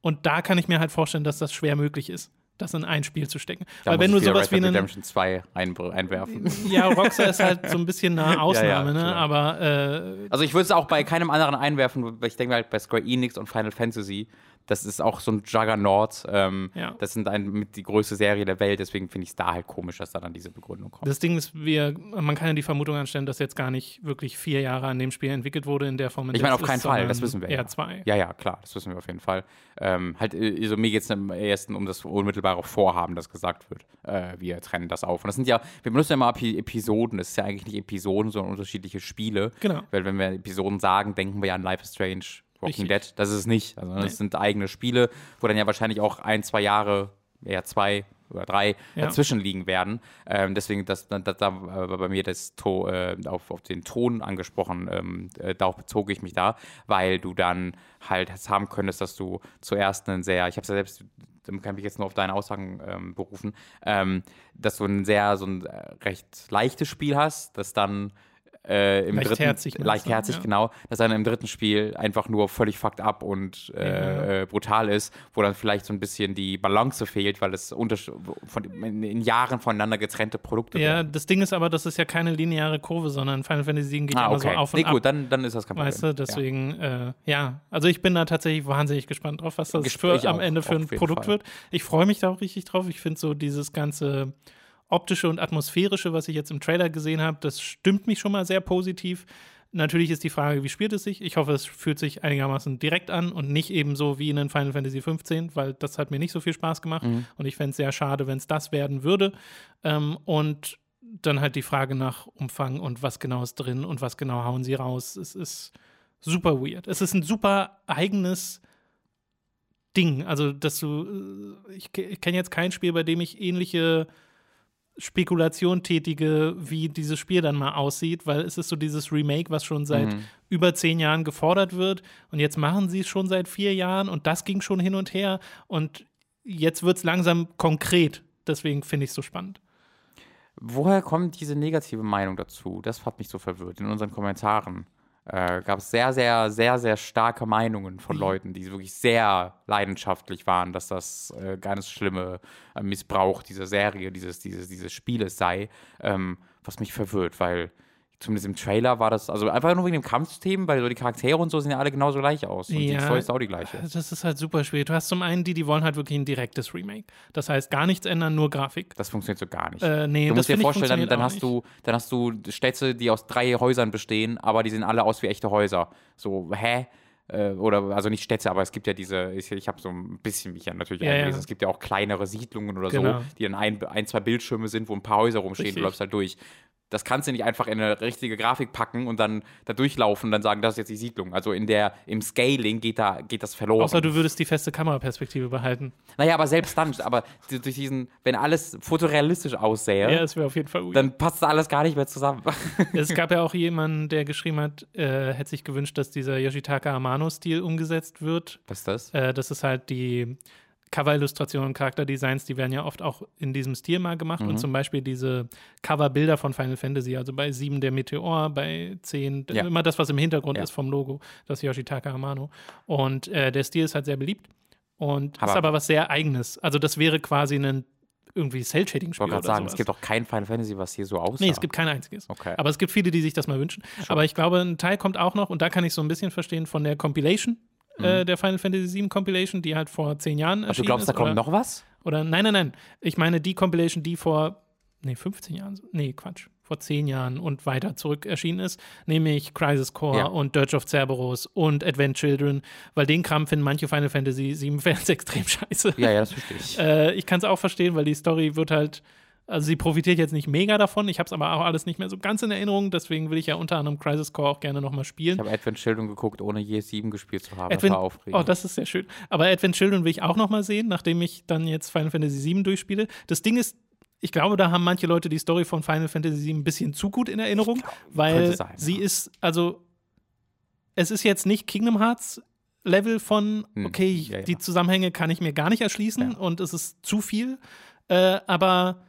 Und da kann ich mir halt vorstellen, dass das schwer möglich ist, das in ein Spiel zu stecken. da Weil wenn du sowas wie einen. Redemption 2 einbr- einwerfen. Ja, Rockstar ist halt so ein bisschen eine Ausnahme, ne? klar. Aber äh, Also ich würde es auch bei keinem anderen einwerfen, weil ich denke halt bei Square Enix und Final Fantasy, das ist auch so ein Juggernaut. Ähm, Ja. Das sind ein, mit die größte Serie der Welt, deswegen finde ich es da halt komisch, dass da dann diese Begründung kommt. das Ding ist, wir, man kann ja die Vermutung anstellen, dass jetzt gar nicht wirklich vier Jahre an dem Spiel entwickelt wurde in der Form. in Ich meine, auf keinen ist, Fall, das wissen wir. Eher ja. zwei. Ja, ja, klar, das wissen wir auf jeden Fall. Ähm, halt, also mir geht es am ersten um das unmittelbare Vorhaben, das gesagt wird. Äh, wir trennen das auf. Und das sind ja, wir benutzen ja immer Epi Episoden, das ist ja eigentlich nicht Episoden, sondern unterschiedliche Spiele. Genau. Weil wenn wir Episoden sagen, denken wir ja an Life is Strange, Walking Richtig. Dead. Das ist es nicht. Also das Nee. sind eigene Spiele, wo dann ja wahrscheinlich auch ein, zwei Jahre, eher zwei oder drei Ja. dazwischen liegen werden. Ähm, deswegen, das, da, da war bei mir das to, äh, auf, auf den Ton angesprochen, ähm, äh, darauf bezog ich mich da, weil du dann halt haben könntest, dass du zuerst einen sehr, ich habe es ja selbst, dann kann ich mich jetzt nur auf deine Aussagen ähm, berufen, ähm, dass du ein sehr, so ein äh, recht leichtes Spiel hast, das dann äh, im Leichtherzig dritten, leichtherzig, ja. genau, dass dann im dritten Spiel einfach nur völlig fucked up und äh, äh, brutal ist, wo dann vielleicht so ein bisschen die Balance fehlt, weil es von, in, Jahren voneinander getrennte Produkte Ja, werden. das Ding ist aber, das ist ja keine lineare Kurve, sondern Final Fantasy VII geht ja Ah, immer okay. so auf und nee, ab. gut, dann, dann ist das kein Problem. Weißt du, deswegen, ja. Äh, ja, also ich bin da tatsächlich wahnsinnig gespannt drauf, was das Gesp- für, am Ende für ein Produkt Fall. wird. Ich freue mich da auch richtig drauf. Ich finde so dieses ganze optische und atmosphärische, was ich jetzt im Trailer gesehen habe, das stimmt mich schon mal sehr positiv. Natürlich ist die Frage, wie spielt es sich? Ich hoffe, es fühlt sich einigermaßen direkt an und nicht eben so wie in den Final Fantasy 15, weil das hat mir nicht so viel Spaß gemacht Mhm. und ich fände es sehr schade, wenn es das werden würde. Ähm, und dann halt die Frage nach Umfang und was genau ist drin und was genau hauen sie raus. Es ist super weird. Es ist ein super eigenes Ding. Also, dass du, äh, ich, ich kenne jetzt kein Spiel, bei dem ich ähnliche Spekulation tätige, wie dieses Spiel dann mal aussieht, weil es ist so dieses Remake, was schon seit Mhm. über zehn Jahren gefordert wird und jetzt machen sie es schon seit vier Jahren und das ging schon hin und her und jetzt wird es langsam konkret. Deswegen finde ich es so spannend. Woher kommt diese negative Meinung dazu? Das hat mich so verwirrt. In unseren Kommentaren äh, gab es sehr, sehr, sehr, sehr starke Meinungen von Leuten, die wirklich sehr leidenschaftlich waren, dass das äh, ganz schlimme äh, Missbrauch dieser Serie, dieses, dieses, dieses Spieles sei, ähm, was mich verwirrt, weil zumindest im Trailer war das, also einfach nur wegen dem Kampfsystem, weil so die Charaktere und so sehen ja alle genauso gleich aus. Und die Ja. Story ist auch die gleiche. Das ist halt super schwierig. Du hast zum einen die, die wollen halt wirklich ein direktes Remake. Das heißt, gar nichts ändern, nur Grafik. Das funktioniert so gar nicht. Äh, nee, Du musst dir vorstellen, dann, dann hast du, dann hast du Städte, die aus drei Häusern bestehen, aber die sehen alle aus wie echte Häuser. So, hä? Äh, oder also nicht Städte, aber es gibt ja diese, ich, ich habe so ein bisschen mich ja natürlich Ja, eingelesen, ja. es gibt ja auch kleinere Siedlungen oder Genau. so, die dann ein, ein, zwei Bildschirme sind, wo ein paar Häuser rumstehen, Richtig. du läufst halt durch. Das kannst du nicht einfach in eine richtige Grafik packen und dann da durchlaufen und dann sagen, das ist jetzt die Siedlung. Also in der, im Scaling geht da, geht das verloren. Außer du würdest die feste Kameraperspektive behalten. naja, aber selbst dann, aber durch diesen, wenn alles fotorealistisch aussähe, Ja, das auf jeden Fall dann passt alles gar nicht mehr zusammen. Es gab ja auch jemanden, der geschrieben hat, äh, hätte sich gewünscht, dass dieser Yoshitaka Amano-Stil umgesetzt wird. Was ist das? Äh, das ist halt die Cover-Illustrationen und Charakterdesigns, die werden ja oft auch in diesem Stil mal gemacht. Mhm. Und zum Beispiel diese Coverbilder von Final Fantasy, also bei 7 der Meteor, bei 10, Ja. immer das, was im Hintergrund Ja. ist vom Logo, das Yoshitaka Amano. Und äh, der Stil ist halt sehr beliebt und Aber- ist aber was sehr Eigenes. Also das wäre quasi ein irgendwie Ich Cell-Shading-Spiel wollte oder gerade sagen, sowas. es gibt auch kein Final Fantasy, was hier so aussah. Nee, es gibt kein einziges. Okay. Aber es gibt viele, die sich das mal wünschen. Aber ich glaube, ein Teil kommt auch noch, und da kann ich so ein bisschen verstehen, von der Compilation, äh, der Final Fantasy VII Compilation, die halt vor zehn Jahren erschienen du glaubst, ist. da kommt oder- noch was? Oder nein, nein, nein. Ich meine die Compilation, die vor, nee, 15 Jahren, nee, Quatsch, vor 10 Jahren und weiter zurück erschienen ist, nämlich Crisis Core Ja. und Dirge of Cerberus und Advent Children, weil den Kram finden manche Final Fantasy 7 Fans extrem scheiße. Ja, ja, das verstehe ich. Äh, ich kann es auch verstehen, weil die Story wird halt, also sie profitiert jetzt nicht mega davon. Ich habe es aber auch alles nicht mehr so ganz in Erinnerung. Deswegen will ich ja unter anderem Crisis Core auch gerne nochmal spielen. Ich habe Advent Children geguckt, ohne je 7 gespielt zu haben. Advent, das war aufregend. oh, das ist sehr schön. Aber Advent Children will ich auch nochmal sehen, nachdem ich dann jetzt Final Fantasy 7 durchspiele. Das Ding ist, ich glaube, da haben manche Leute die Story von Final Fantasy 7 ein bisschen zu gut in Erinnerung, weil könnte sein, sie ja. ist, also es ist jetzt nicht Kingdom Hearts Level von, Hm, okay, ich- ja, ja. die Zusammenhänge kann ich mir gar nicht erschließen und es ist zu viel, äh, aber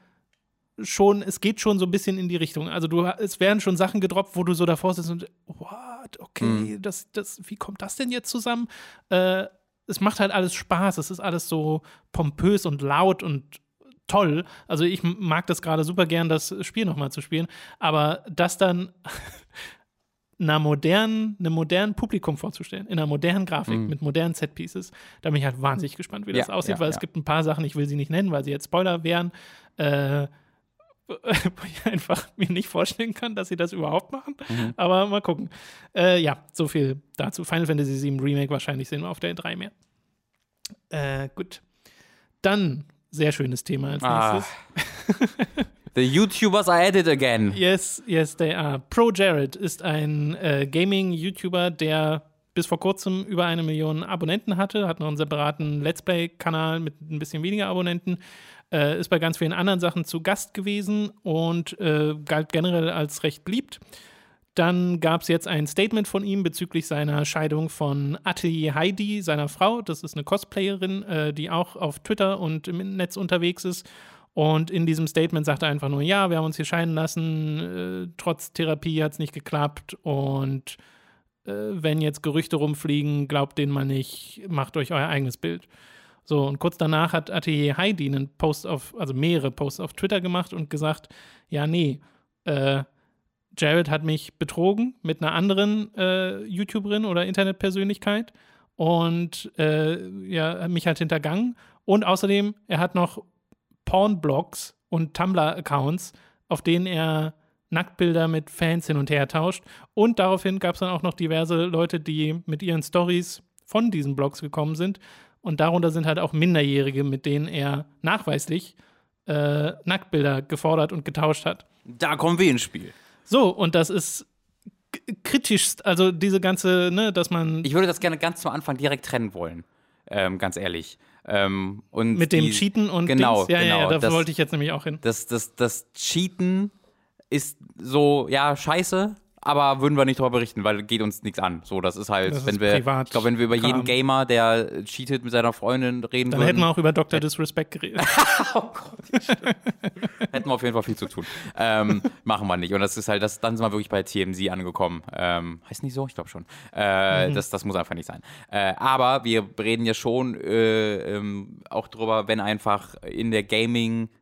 schon, es geht schon so ein bisschen in die Richtung. Also du, es werden schon Sachen gedroppt, wo du so davor sitzt und what, okay, Mhm. das, das, wie kommt das denn jetzt zusammen? Äh, es macht halt alles Spaß, es ist alles so pompös und laut und toll. Also ich mag das gerade super gern, das Spiel nochmal zu spielen, aber das dann einer modernen, einem modernen Publikum vorzustellen, in einer modernen Grafik, Mhm. mit modernen Setpieces, da bin ich halt wahnsinnig gespannt, wie das Ja, aussieht, ja, weil es ja. gibt ein paar Sachen, ich will sie nicht nennen, weil sie jetzt Spoiler wären, äh, wo ich einfach mir nicht vorstellen kann, dass sie das überhaupt machen. Mhm. Aber mal gucken. Äh, ja, so viel dazu. Final Fantasy VII Remake, wahrscheinlich sehen wir auf der 3 mehr. Äh, gut. Dann, sehr schönes Thema als Ah. nächstes. The YouTubers are at it again. Yes, yes, they are. Pro Jared ist ein äh, Gaming-YouTuber, der bis vor kurzem über eine Million Abonnenten hatte, hat noch einen separaten Let's Play-Kanal mit ein bisschen weniger Abonnenten, äh, ist bei ganz vielen anderen Sachen zu Gast gewesen und äh, galt generell als recht beliebt. Dann gab es jetzt ein Statement von ihm bezüglich seiner Scheidung von Atelier Heidi, seiner Frau. Das ist eine Cosplayerin, äh, die auch auf Twitter und im Netz unterwegs ist. Und in diesem Statement sagt er einfach nur, ja, wir haben uns hier scheiden lassen, äh, trotz Therapie hat es nicht geklappt und äh, wenn jetzt Gerüchte rumfliegen, glaubt denen mal nicht, macht euch euer eigenes Bild. So, und kurz danach hat Atelier Heidi einen Post auf, also mehrere Posts auf Twitter gemacht und gesagt, ja, nee, äh, Jared hat mich betrogen mit einer anderen äh, YouTuberin oder Internetpersönlichkeit und äh, ja, mich halt hintergangen. Und außerdem, er hat noch Pornblogs und Tumblr-Accounts, auf denen er Nacktbilder mit Fans hin und her tauscht. Und daraufhin gab es dann auch noch diverse Leute, die mit ihren Stories von diesen Blogs gekommen sind. Und darunter sind halt auch Minderjährige, mit denen er nachweislich äh, Nacktbilder gefordert und getauscht hat. Da kommen wir ins Spiel. So, und das ist kritischst, also diese ganze, ne, dass man Ich würde das gerne ganz zum Anfang direkt trennen wollen. Ähm, ganz ehrlich. Ähm, und mit dem die- Cheaten und genau, Dings, ja, ja, ja, genau, da das- wollte ich jetzt nämlich auch hin. Das, das, das Cheaten ist so, ja, scheiße, aber würden wir nicht darüber berichten, weil geht uns nichts an. So, das ist halt, Das wenn ist wir, privat- ich glaube, wenn wir über jeden. Gamer, der cheatet mit seiner Freundin reden Dann würden, hätten wir auch über Dr. Disrespect geredet. hätten wir auf jeden Fall viel zu tun. ähm, machen wir nicht. Und das ist halt, das, dann sind wir wirklich bei TMZ angekommen. Ähm, heißt nicht so? Ich glaube schon. Äh, das, das muss einfach nicht sein. Äh, aber wir reden ja schon äh, ähm, auch drüber, wenn einfach in der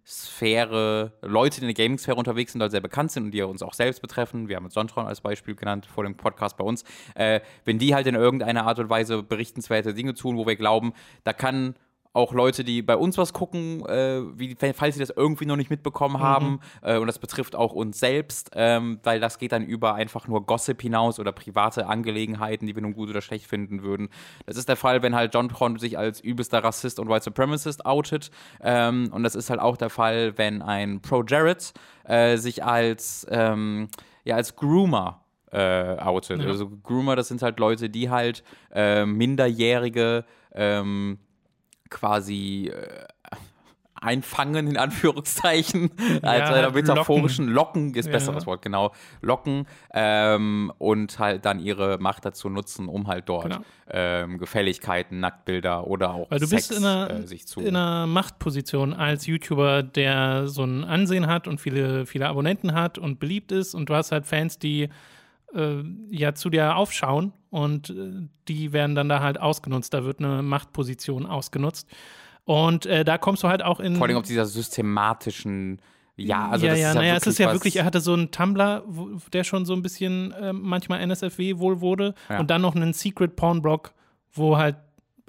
Gaming-Sphäre Leute, die in der Gaming-Sphäre unterwegs sind, also sehr bekannt sind und die uns auch selbst betreffen. Wir haben jetzt Sontron als Beispiel genannt vor dem Podcast bei uns. Äh, wenn die halt in irgendeiner Art und Weise berichtenswerte Dinge tun, wo wir glauben, da kann auch Leute, die bei uns was gucken, äh, wie, falls sie das irgendwie noch nicht mitbekommen haben. Äh, und das betrifft auch uns selbst, ähm, weil das geht dann über einfach nur Gossip hinaus oder private Angelegenheiten, die wir nun gut oder schlecht finden würden. Das ist der Fall, wenn halt John Tron sich als übelster Rassist und White Supremacist outet. Ähm, und das ist halt auch der Fall, wenn ein Pro Jared äh, sich als, ähm, ja, als Groomer äh, outet. Ja. Also Groomer, das sind halt Leute, die halt äh, minderjährige ähm, quasi äh, einfangen, in Anführungszeichen, als einer halt metaphorischen Locken, ist Ja. besseres Wort, genau, locken ähm, und halt dann ihre Macht dazu nutzen, um halt dort Genau. ähm, Gefälligkeiten, Nacktbilder oder auch Weil du Sex bist in einer, äh, sich zu in einer Machtposition als YouTuber, der so ein Ansehen hat und viele, viele Abonnenten hat und beliebt ist. Und du hast halt Fans, die äh, ja zu dir aufschauen und äh, die werden dann da halt ausgenutzt. Da wird eine Machtposition ausgenutzt. Und äh, da kommst du halt auch in. vor allem auf dieser systematischen ja, also ja, das ja, ist ja naja, es ist ja wirklich, er hatte so einen Tumblr, wo, der schon so ein bisschen äh, manchmal NSFW wohl wurde Ja. und dann noch einen Secret Porn Blog, wo halt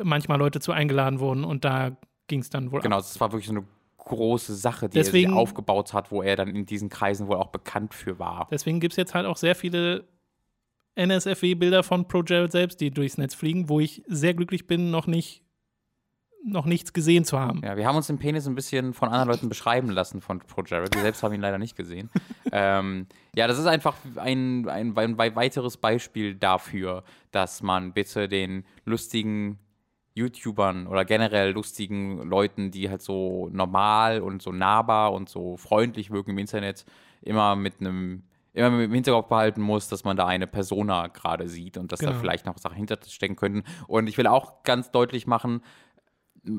manchmal Leute zu eingeladen wurden und da ging es dann wohl. Genau, es war wirklich so eine große Sache, die deswegen, er aufgebaut hat, wo er dann in diesen Kreisen wohl auch bekannt für war. Deswegen gibt es jetzt halt auch sehr viele NSFW-Bilder von Pro Jared selbst, die durchs Netz fliegen, wo ich sehr glücklich bin, noch nicht noch nichts gesehen zu haben. Ja, wir haben uns den Penis ein bisschen von anderen Leuten beschreiben lassen von Pro Jared. Wir selbst haben ihn leider nicht gesehen. ähm, ja, das ist einfach ein, ein, ein, weiteres Beispiel dafür, dass man bitte den lustigen YouTubern oder generell lustigen Leuten, die halt so normal und so nahbar und so freundlich wirken im Internet, immer mit einem immer dem Hinterkopf behalten muss, dass man da eine Persona gerade sieht und dass genau. da vielleicht noch Sachen hinterstecken könnten. Und ich will auch ganz deutlich machen,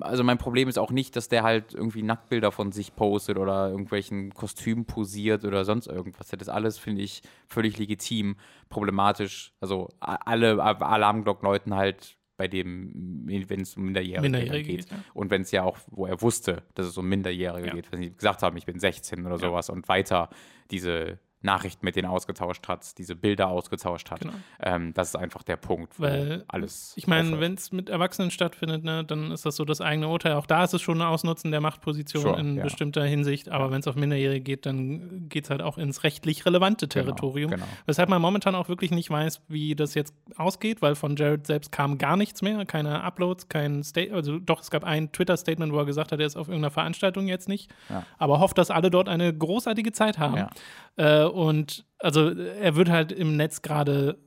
also mein Problem ist auch nicht, dass der halt irgendwie Nacktbilder von sich postet oder irgendwelchen Kostümen posiert oder sonst irgendwas. Das ist alles, finde ich, völlig legitim, problematisch. Also alle Alarmglocken läuten halt bei dem, wenn es um Minderjährige, Minderjährige geht. Ja. Und wenn es ja auch, wo er wusste, dass es um Minderjährige ja. geht, wenn sie gesagt haben, ich bin 16 oder ja. sowas und weiter diese Nachrichten mit denen ausgetauscht hat, diese Bilder ausgetauscht hat. Genau. Ähm, das ist einfach der Punkt, wo Weil, alles. Ich meine, wenn es mit Erwachsenen stattfindet, ne, dann ist das so das eigene Urteil. Auch da ist es schon ein Ausnutzen der Machtposition sure, in ja. bestimmter Hinsicht. Aber ja. wenn es auf Minderjährige geht, dann geht es halt auch ins rechtlich relevante genau, Territorium. Genau, genau. Weshalb man momentan auch wirklich nicht weiß, wie das jetzt ausgeht, weil von Jared selbst kam gar nichts mehr, keine Uploads, kein Statement. Also doch, es gab ein Twitter-Statement, wo er gesagt hat, er ist auf irgendeiner Veranstaltung jetzt nicht. Ja. Aber hofft, dass alle dort eine großartige Zeit haben. Äh, und also er wird halt im Netz gerade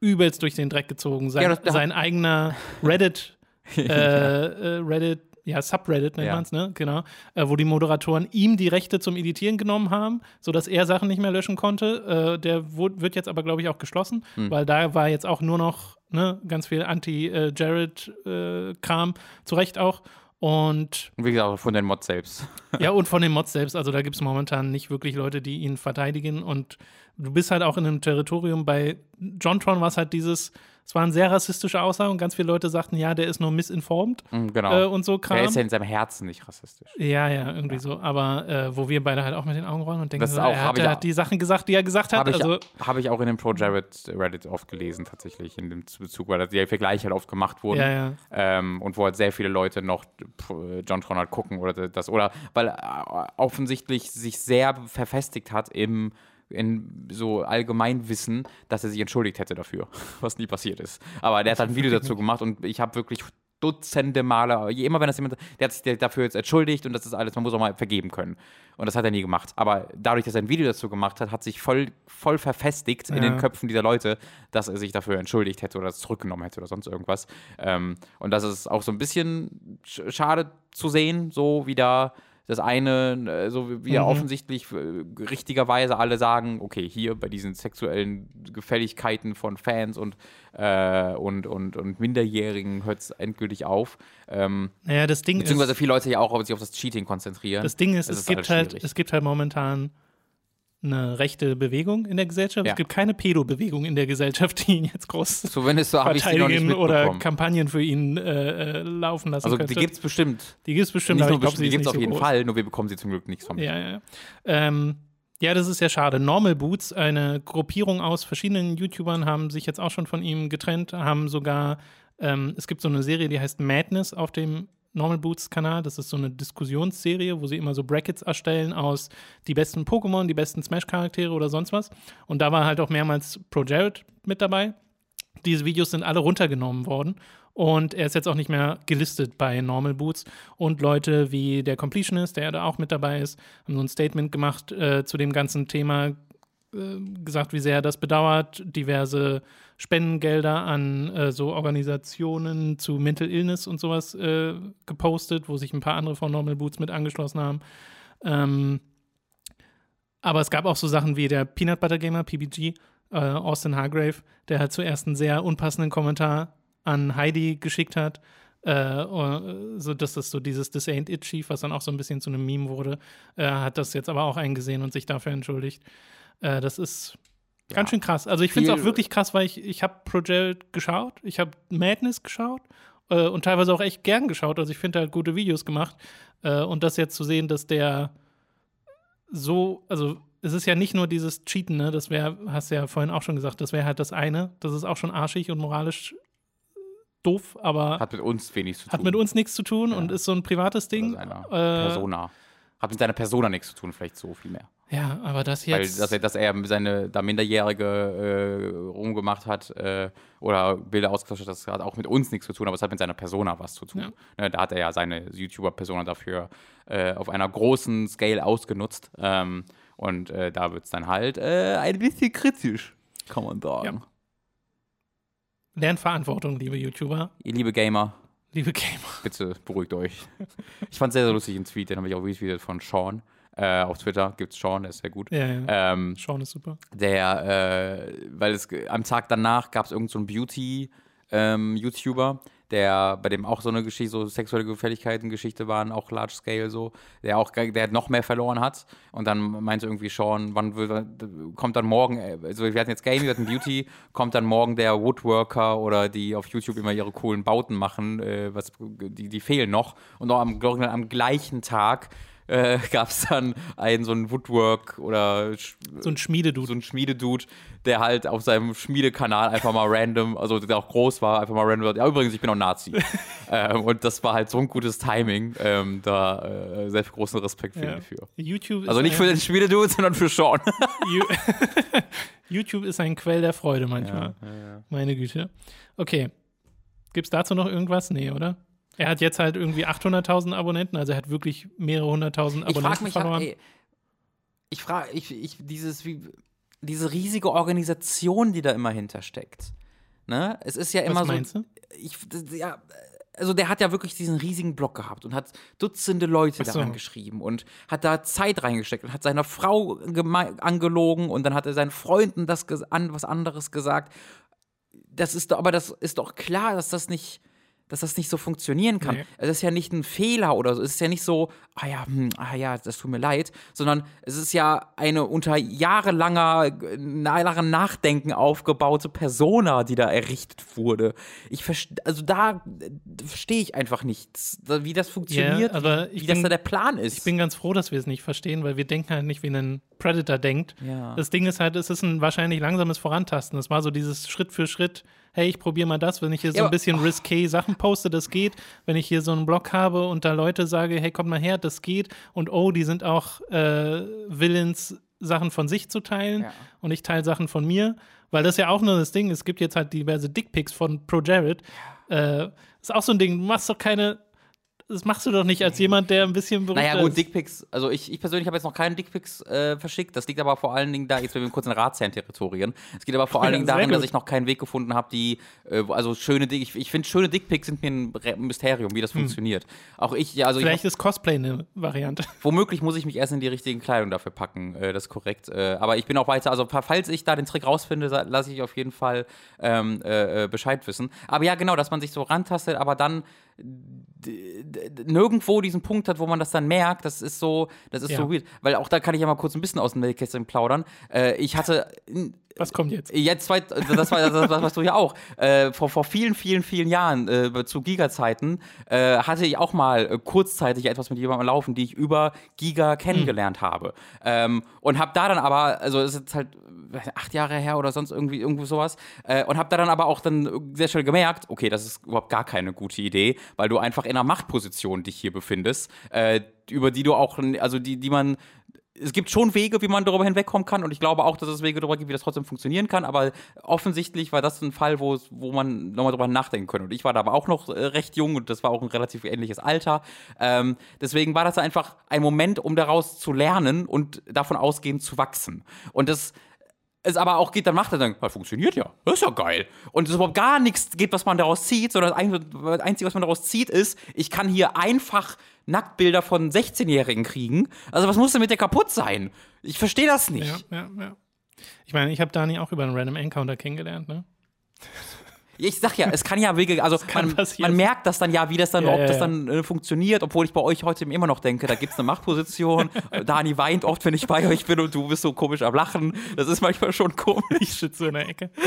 übelst durch den Dreck gezogen. Sein, ja, sein eigener Reddit, äh, äh, Reddit, ja, Subreddit nennt ja. man es, ne? Genau. Äh, wo die Moderatoren ihm die Rechte zum Editieren genommen haben, sodass er Sachen nicht mehr löschen konnte. Äh, der wird jetzt aber, glaube ich, auch geschlossen, hm. weil da war jetzt auch nur noch ne, ganz viel Anti-Jared-Kram, äh, zu Recht auch. Und wie gesagt, von den Mods selbst. ja, und von den Mods selbst. Also da gibt es momentan nicht wirklich Leute, die ihn verteidigen. Und du bist halt auch in einem Territorium. Bei Jontron war es halt dieses, es waren sehr rassistische Aussagen und ganz viele Leute sagten, ja, der ist nur misinformed mhm, genau. Äh, und so Kram. Er ist ja in seinem Herzen nicht rassistisch. Ja, ja, irgendwie ja. so. Aber äh, wo wir beide halt auch mit den Augen rollen und denken, so, auch, er, hat, er hat die Sachen gesagt, die er gesagt hat. Habe ich, also, hab ich auch in dem Pro Jared Reddit oft gelesen, tatsächlich, in dem Bezug, weil die Vergleiche halt oft gemacht wurden. Ja, ja. Ähm, und wo halt sehr viele Leute noch John Tron halt gucken oder das, oder weil äh, offensichtlich sich sehr verfestigt hat im in so Allgemeinwissen, dass er sich entschuldigt hätte dafür, was nie passiert ist. Aber der hat halt ein Video dazu gemacht und ich habe wirklich Dutzende Male, immer wenn das jemand, der hat sich dafür jetzt entschuldigt und das ist alles, man muss auch mal vergeben können. Und das hat er nie gemacht. Aber dadurch, dass er ein Video dazu gemacht hat, hat sich voll, voll verfestigt ja. in den Köpfen dieser Leute, dass er sich dafür entschuldigt hätte oder es zurückgenommen hätte oder sonst irgendwas. Ähm, und das ist auch so ein bisschen schade zu sehen, so wie da das eine, äh, so wie mhm. offensichtlich äh, richtigerweise alle sagen, okay, hier bei diesen sexuellen Gefälligkeiten von Fans und, äh, und, und, und Minderjährigen hört es endgültig auf. Ähm, naja, das Ding beziehungsweise ist, viele Leute ja auch sich auf das Cheating konzentrieren. Das Ding ist, es, ist gibt halt, es gibt halt momentan eine rechte Bewegung in der Gesellschaft. Ja. Es gibt keine Pedo-Bewegung in der Gesellschaft, die ihn jetzt groß Zumindest so verteidigen oder Kampagnen für ihn äh, äh laufen lassen Also könnte. die gibt es bestimmt. Die gibt es bestimmt. Nicht nur glaub, bestimmt die gibt es auf so jeden groß. Fall, nur wir bekommen sie zum Glück nicht von. Ja, ja. Ähm, ja, das ist ja schade. Normal Boots, eine Gruppierung aus verschiedenen YouTubern, haben sich jetzt auch schon von ihm getrennt, haben sogar, ähm, es gibt so eine Serie, die heißt Madness auf dem Normal Boots Kanal. Das ist so eine Diskussionsserie, wo sie immer so Brackets erstellen aus die besten Pokémon, die besten Smash-Charaktere oder sonst was. Und da war halt auch mehrmals Pro Jared mit dabei. Diese Videos sind alle runtergenommen worden und er ist jetzt auch nicht mehr gelistet bei Normal Boots. Und Leute wie der Completionist, der da auch mit dabei ist, haben so ein Statement gemacht äh, zu dem ganzen Thema, gesagt, wie sehr er das bedauert, diverse Spendengelder an äh, so Organisationen zu Mental Illness und sowas äh, gepostet, wo sich ein paar andere von Normal Boots mit angeschlossen haben. Ähm, aber es gab auch so Sachen wie der Peanut Butter Gamer, PBG, äh, Austin Hargrave, der halt zuerst einen sehr unpassenden Kommentar an Heidi geschickt hat. Äh, so dass das so dieses This ain't it Chief, was dann auch so ein bisschen zu einem Meme wurde, äh, hat das jetzt aber auch eingesehen und sich dafür entschuldigt. Äh, das ist ja. ganz schön krass. Also ich finde es auch wirklich krass, weil ich, ich habe Project geschaut, ich habe Madness geschaut äh, und teilweise auch echt gern geschaut. Also ich finde, er hat gute Videos gemacht. Äh, und das jetzt zu sehen, dass der so, also es ist ja nicht nur dieses Cheaten, ne? Das wäre, hast du ja vorhin auch schon gesagt, das wäre halt das eine. Das ist auch schon arschig und moralisch doof, aber. Hat mit uns wenig zu tun. Hat mit uns nichts zu tun ja. und ist so ein privates Ding. Äh, Persona. Hat mit seiner Persona nichts zu tun, vielleicht so viel mehr. Ja, aber das jetzt. Weil, dass er, dass er seine da Minderjährige äh, rumgemacht hat äh, oder Bilder ausgetauscht hat, das hat auch mit uns nichts zu tun, aber es hat mit seiner Persona was zu tun. Ja. Ne, da hat er ja seine YouTuber-Persona dafür äh, auf einer großen Scale ausgenutzt. Ähm, und äh, da wird es dann halt äh, ein bisschen kritisch, kann man sagen. Ja. Lernverantwortung, liebe YouTuber. Ihr liebe Gamer. Liebe Gamer. Bitte beruhigt euch. Ich fand es sehr, sehr lustig, einen Tweet, den habe ich auch retweetet von Sean. Äh, auf Twitter gibt es Sean, der ist sehr gut. Ja, ja. Ähm, Sean ist super. Der, äh, weil es am Tag danach gab es irgendeinen so Beauty-YouTuber, ähm, der, bei dem auch so eine Geschichte, so sexuelle Gefälligkeiten-Geschichte waren, auch Large Scale so, der auch, der noch mehr verloren hat. Und dann meinte irgendwie Sean, wann will, kommt dann morgen, also wir hatten jetzt Game, wir hatten Beauty, kommt dann morgen der Woodworker oder die auf YouTube immer ihre coolen Bauten machen, äh, was, die, die fehlen noch. Und auch am, am gleichen Tag äh, gab es dann einen so einen Woodwork oder so ein Schmiededude. So ein Schmiededude, der halt auf seinem Schmiedekanal einfach mal random, also der auch groß war, einfach mal random, ja übrigens, ich bin auch Nazi. ähm, und das war halt so ein gutes Timing, ähm, da äh, sehr viel großen Respekt für ja. ihn für. YouTube also nicht für den Schmiededude, sondern für Sean. YouTube ist ein Quell der Freude manchmal. Ja, ja, Meine Güte. Okay. Gibt's dazu noch irgendwas? Nee, oder? Er hat jetzt halt irgendwie 800.000 Abonnenten, also er hat wirklich mehrere hunderttausend Abonnenten ich mich verloren. Ey, ich frage, ich, ich, dieses, wie, diese riesige Organisation, die da immer hintersteckt. Ne? Es ist ja immer Was meinst so. Du? Ich, ja, also der hat ja wirklich diesen riesigen Blog gehabt und hat Dutzende Leute so. daran geschrieben und hat da Zeit reingesteckt und hat seiner Frau angelogen und dann hat er seinen Freunden das an, was anderes gesagt. Das ist doch, aber das ist doch klar, dass das nicht dass das nicht so funktionieren kann. Nee. Es ist ja nicht ein Fehler oder so. Es ist ja nicht so, ah ja, hm, ah ja, das tut mir leid, sondern es ist ja eine unter jahrelanger jahrelang Nachdenken aufgebaute Persona, die da errichtet wurde. Ich also da verstehe ich einfach nicht, wie das funktioniert, ja, wie, wie bin, das da der Plan ist. Ich bin ganz froh, dass wir es nicht verstehen, weil wir denken halt nicht wie ein Predator denkt. Ja. Das Ding ist halt, es ist ein wahrscheinlich langsames Vorantasten. Es war so dieses Schritt für Schritt hey, ich probiere mal das, wenn ich hier so ein bisschen oh. risqué Sachen poste, das geht. Wenn ich hier so einen Blog habe und da Leute sage, hey, kommt mal her, das geht. Und oh, die sind auch äh, willens, Sachen von sich zu teilen ja. und ich teile Sachen von mir. Weil das ist ja auch nur das Ding, es gibt jetzt halt diverse Dickpics von Pro Jared. Äh, ist auch so ein Ding, du machst doch keine das machst du doch nicht als jemand, der ein bisschen berühmt ist. Naja, gut, Dickpics, also ich, ich persönlich habe jetzt noch keine Dickpics äh, verschickt. Das liegt aber vor allen Dingen da, jetzt sind wir kurz in Ratsherren-Territorien. Es geht aber vor allen Dingen darin, dass ich noch keinen Weg gefunden habe, die, äh, also schöne, ich, ich finde, schöne Dickpics sind mir ein Mysterium, wie das hm. funktioniert. Auch ich, ja, also. Vielleicht ich, ist Cosplay eine Variante. Womöglich muss ich mich erst in die richtigen Kleidung dafür packen, äh, das ist korrekt. Äh, aber ich bin auch weiter, also falls ich da den Trick rausfinde, lasse ich auf jeden Fall ähm, äh, äh, Bescheid wissen. Aber ja, genau, dass man sich so rantastet, aber dann nirgendwo diesen Punkt hat, wo man das dann merkt, das ist so, das ist ja. so weird. Weil auch da kann ich ja mal kurz ein bisschen aus dem Nähkästchen plaudern. Äh, ich hatte. Was kommt jetzt? Jetzt zwei, das war das, das warst du ja auch. Äh, vor, vor vielen, vielen, vielen Jahren, äh, zu Giga-Zeiten, äh, hatte ich auch mal äh, kurzzeitig etwas mit jemandem laufen, die ich über Giga kennengelernt hm. habe. Ähm, und habe da dann aber, also es ist halt acht Jahre her oder sonst irgendwie irgendwo sowas. Äh, und habe da dann aber auch dann sehr schnell gemerkt, okay, das ist überhaupt gar keine gute Idee, weil du einfach in einer Machtposition dich hier befindest, äh, über die du auch, also die, die man es gibt schon Wege, wie man darüber hinwegkommen kann und ich glaube auch, dass es Wege darüber gibt, wie das trotzdem funktionieren kann, aber offensichtlich war das ein Fall, wo, wo man nochmal drüber nachdenken könnte und ich war da aber auch noch äh, recht jung und das war auch ein relativ ähnliches Alter. Ähm, deswegen war das einfach ein Moment, um daraus zu lernen und davon ausgehend zu wachsen. Und das es aber auch geht, dann macht er dann, das funktioniert ja, das ist ja geil. Und es überhaupt gar nichts geht, was man daraus zieht, sondern das Einzige, was man daraus zieht, ist, ich kann hier einfach Nacktbilder von 16-Jährigen kriegen. Also was muss denn mit dir kaputt sein? Ich verstehe das nicht. Ja, ja, ja. Ich meine, ich habe Dani auch über einen Random Encounter kennengelernt, ne? Ich sag ja, es kann ja wirklich, also man, man, merkt das dann ja, wie das dann, ja, ob ja, das dann äh, funktioniert, obwohl ich bei euch heute immer noch denke, da gibt es eine Machtposition. Dani weint oft, wenn ich bei euch bin und du bist so komisch am Lachen. Das ist manchmal schon komisch. Ich sitze in der Ecke.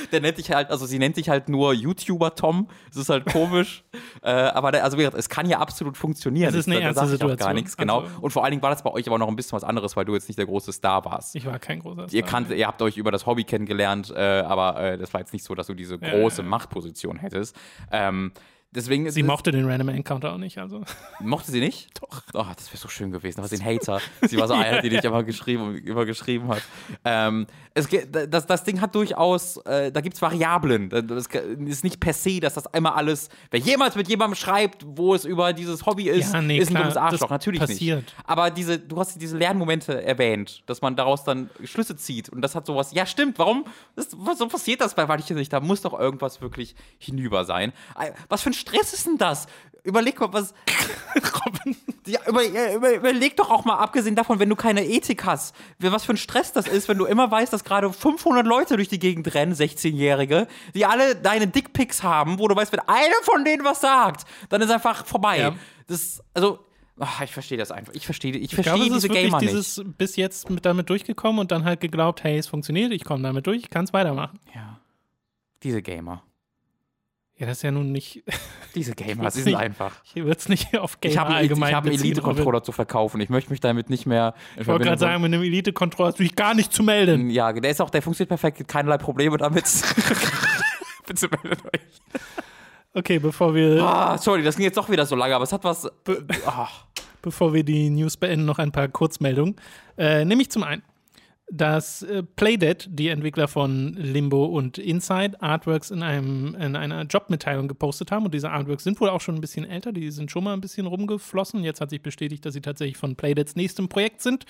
der nennt sich halt, also sie nennt sich halt nur YouTuber Tom. Das ist halt komisch. äh, aber der, also wie gesagt, es kann ja absolut funktionieren. Es ist eine da, ernste da ich auch Situation. gar nichts, genau. Also- und vor allen Dingen war das bei euch aber noch ein bisschen was anderes, weil du jetzt nicht der große Star warst. Ich war kein großer Ihr, Star. kannt, ihr habt euch über das Hobby kennengelernt, äh, aber äh, das war jetzt nicht so, dass du diese große ja. Machtposition hättest. Ähm, deswegen Sie es- mochte den Random Encounter auch nicht, also. Mochte sie nicht? Doch. Oh, das wäre so schön gewesen. Aber sie ein Hater. Sie war so eine, die dich immer geschrieben, immer geschrieben hat. Ähm, es, das, das Ding hat durchaus, äh, da gibt es Variablen. Das ist nicht per se, dass das einmal alles, wer jemals mit jemandem schreibt, wo es über dieses Hobby ist, Ja, nee, ist ein klar, dummes Arschloch. Natürlich passiert. nicht. Aber diese, du hast diese Lernmomente erwähnt, dass man daraus dann Schlüsse zieht. Und das hat sowas, ja stimmt, warum? Das, was, so passiert das bei manchen nicht. Da muss doch irgendwas wirklich hinüber sein. Äh, Was für ein Stress ist denn das? Überleg mal, was. Robin. Ja, über, über, überleg doch auch mal, abgesehen davon, wenn du keine Ethik hast, was für ein Stress das ist, wenn du immer weißt, dass gerade 500 Leute durch die Gegend rennen, 16-Jährige, die alle deine Dickpics haben, wo du weißt, wenn einer von denen was sagt, dann ist einfach vorbei. Ja. Das, also, ach, ich verstehe das einfach. Ich verstehe ich Ich glaube, verstehe es ist diese Gamer nicht. dieses bis jetzt mit damit durchgekommen und dann halt geglaubt, hey, es funktioniert, ich komme damit durch, ich kann es weitermachen. Ja. Diese Gamer. Ja, das ist ja nun nicht, Diese Gamer, sie sind einfach. ich würde es nicht auf Gamer Ich habe allgemein ich hab einen. Elite-Controller zu verkaufen. Ich möchte mich damit nicht mehr. Ich wollte gerade sagen, mit einem Elite-Controller hast du dich gar nicht zu melden. Ja, der ist auch, der funktioniert perfekt, keinerlei Probleme damit. Bitte meldet euch. Okay, bevor wir, Ah, sorry, das ging jetzt doch wieder so lange, aber es hat was. Ah, bevor wir die News beenden, noch ein paar Kurzmeldungen. Äh, nämlich zum einen, dass äh, Playdead, die Entwickler von Limbo und Inside, Artworks in, einem, in einer Jobmitteilung gepostet haben. Und diese Artworks sind wohl auch schon ein bisschen älter, die sind schon mal ein bisschen rumgeflossen. Jetzt hat sich bestätigt, dass sie tatsächlich von Playdeads nächstem Projekt sind,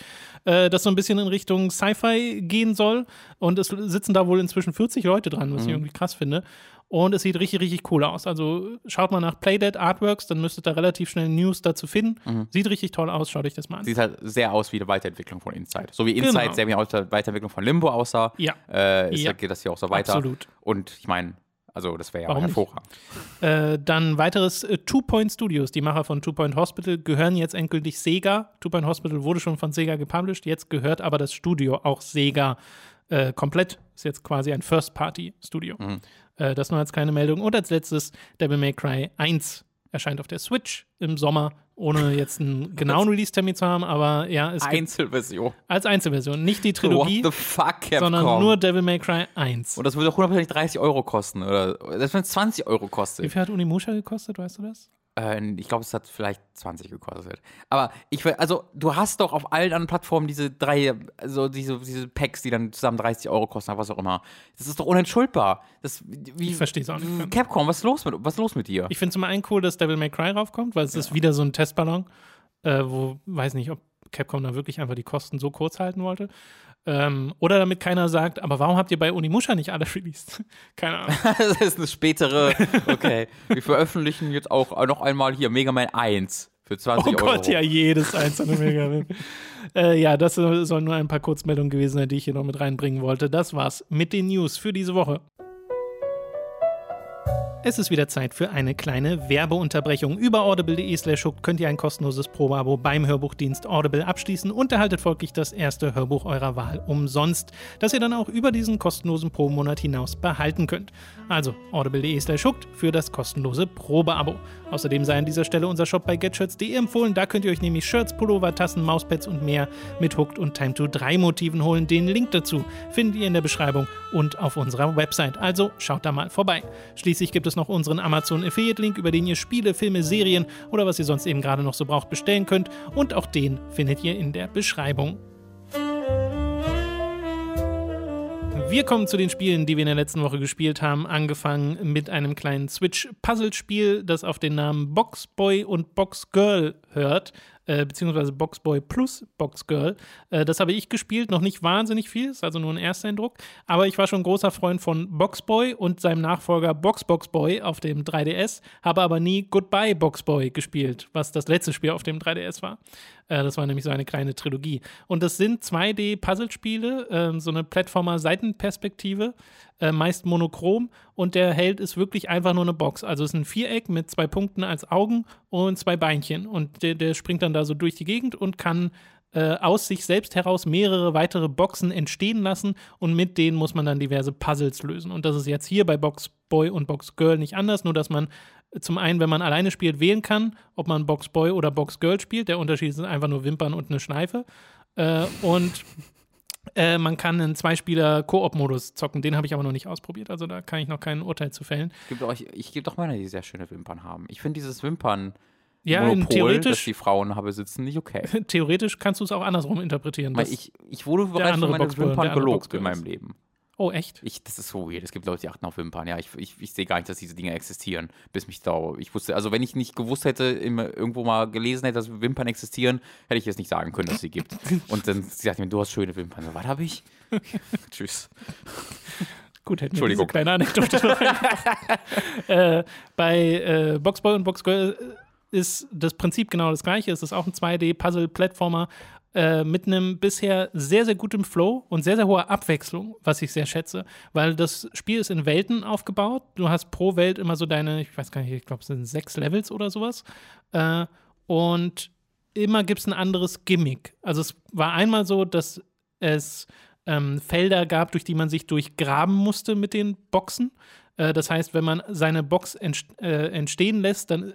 äh, das so ein bisschen in Richtung Sci-Fi gehen soll. Und es sitzen da wohl inzwischen 40 Leute dran, was ich irgendwie krass finde. Und es sieht richtig, richtig cool aus. Also schaut mal nach Playdead Artworks, dann müsstet ihr relativ schnell News dazu finden. Sieht richtig toll aus, schaut euch das mal an. sieht halt sehr aus wie eine Weiterentwicklung von Inside. So wie Inside Genau. sehr wie aus der Weiterentwicklung von Limbo aussah, Ja. äh, ist, Ja. geht das hier auch so weiter. Absolut. Und ich meine, also das wäre ja Warum hervorragend. Äh, dann weiteres äh, Two Point Studios, die Macher von Two Point Hospital, gehören jetzt endgültig Sega. Two Point Hospital wurde schon von Sega gepublished, jetzt gehört aber das Studio auch Sega äh, komplett. Ist jetzt quasi ein First-Party-Studio. Äh, das nur als kleine Meldung. Und als letztes Devil May Cry 1 erscheint auf der Switch im Sommer, ohne jetzt einen genauen Release-Termin zu haben, aber ja, es gibt Einzelversion. als Einzelversion, nicht die What Trilogie, the fuck, Capcom? sondern nur Devil May Cry 1. Und das würde doch hundertprozentig 30 Euro kosten. Oder selbst wenn es 20 Euro Wie kostet. viel hat Unimusha gekostet, weißt du das? Äh, ich glaube, es hat vielleicht 20 gekostet. Aber ich will, also du hast doch auf allen anderen Plattformen diese drei, also diese, diese Packs, die dann zusammen 30 Euro kosten, was auch immer. Das ist doch unentschuldbar. Das, wie, Ich versteh's auch nicht. Capcom, was ist los mit, was los mit dir? Ich finde zum einen cool, dass Devil May Cry raufkommt, weil es ist wieder so ein Testballon, äh, wo, weiß nicht, ob Capcom da wirklich einfach die Kosten so kurz halten wollte. Ähm, oder damit keiner sagt, aber warum habt ihr bei Unimusha nicht alle released? Keine Ahnung. das ist eine spätere, okay. Wir veröffentlichen jetzt auch noch einmal hier Mega Man 1 für 20 Oh Euro. Gott, ja, jedes einzelne Mega Man. äh, ja, das sollen nur ein paar Kurzmeldungen gewesen sein, die ich hier noch mit reinbringen wollte. Das war's mit den News für diese Woche. Es ist wieder Zeit für eine kleine Werbeunterbrechung. Über audible.de slash könnt ihr ein kostenloses Probeabo beim Hörbuchdienst Audible abschließen und erhaltet folglich das erste Hörbuch eurer Wahl umsonst, das ihr dann auch über diesen kostenlosen Probemonat hinaus behalten könnt. Also audible.de slash für das kostenlose Probeabo. Außerdem sei an dieser Stelle unser Shop bei getshirts.de empfohlen. Da könnt ihr euch nämlich Shirts, Pullover, Tassen, Mauspads und mehr mit Hooked und Time to 3 Motiven holen. Den Link dazu findet ihr in der Beschreibung und auf unserer Website. Also schaut da mal vorbei. Schließlich gibt es noch unseren Amazon Affiliate Link, über den ihr Spiele, Filme, Serien oder was ihr sonst eben gerade noch so braucht bestellen könnt. Und auch den findet ihr in der Beschreibung. Wir kommen zu den Spielen, die wir in der letzten Woche gespielt haben. Angefangen mit einem kleinen Switch-Puzzle-Spiel, das auf den Namen Boxboy und Boxgirl hört, äh, beziehungsweise Boxboy plus Boxgirl. Äh, das habe ich gespielt, noch nicht wahnsinnig viel, ist also nur ein Ersteindruck. Aber ich war schon großer Freund von Boxboy und seinem Nachfolger Boxboxboy auf dem 3DS, habe aber nie Goodbye Boxboy gespielt, was das letzte Spiel auf dem 3DS war. Äh, das war nämlich so eine kleine Trilogie. Und das sind 2D-Puzzlespiele, ähm, so eine Plattformer-Seitenperspektive, äh, meist monochrom. Und der Held ist wirklich einfach nur eine Box. Also es ist ein Viereck mit zwei Punkten als Augen und zwei Beinchen. Und der, der springt dann da so durch die Gegend und kann äh, aus sich selbst heraus mehrere weitere Boxen entstehen lassen und mit denen muss man dann diverse Puzzles lösen. Und das ist jetzt hier bei Box Boy und Box Girl nicht anders, nur dass man zum einen, wenn man alleine spielt, wählen kann, ob man Box Boy oder Box Girl spielt. Der Unterschied sind einfach nur Wimpern und eine Schleife. Äh, und äh, man kann einen Zwei-Spieler-Koop-Modus zocken. Den habe ich aber noch nicht ausprobiert. Also da kann ich noch kein Urteil zu fällen. Gibt euch, ich gebe doch meine, die sehr schöne Wimpern haben. Ich finde dieses Wimpern ja, Monopol, theoretisch, dass die Frauen habe sitzen, nicht okay. theoretisch kannst du es auch andersrum interpretieren. Weil ich, ich wurde bereits von meinen Wimpern gelobt in meinem Leben. Oh, echt? Ich, das ist so weird. Es gibt Leute, die achten auf Wimpern. Ja, ich, ich, ich sehe gar nicht, dass diese Dinge existieren, bis mich da. Ich wusste, also wenn ich nicht gewusst hätte, irgendwo mal gelesen hätte, dass Wimpern existieren, hätte ich jetzt nicht sagen können, dass es sie gibt. Und dann sie sagt mir, du hast schöne Wimpern. was habe ich? Tschüss. Gut, hätten wir diese kleine Anekdote äh, Bei äh, Boxboy und Boxgirl ist das Prinzip genau das gleiche. Es ist auch ein 2D-Puzzle-Plattformer äh, mit einem bisher sehr, sehr gutem Flow und sehr, sehr hoher Abwechslung, was ich sehr schätze. Weil das Spiel ist in Welten aufgebaut. Du hast pro Welt immer so deine, ich weiß gar nicht, ich glaube, es sind sechs Levels oder sowas. Äh, und immer gibt es ein anderes Gimmick. Also es war einmal so, dass es ähm, Felder gab, durch die man sich durchgraben musste mit den Boxen. Äh, das heißt, wenn man seine Box äh, entstehen lässt, dann äh,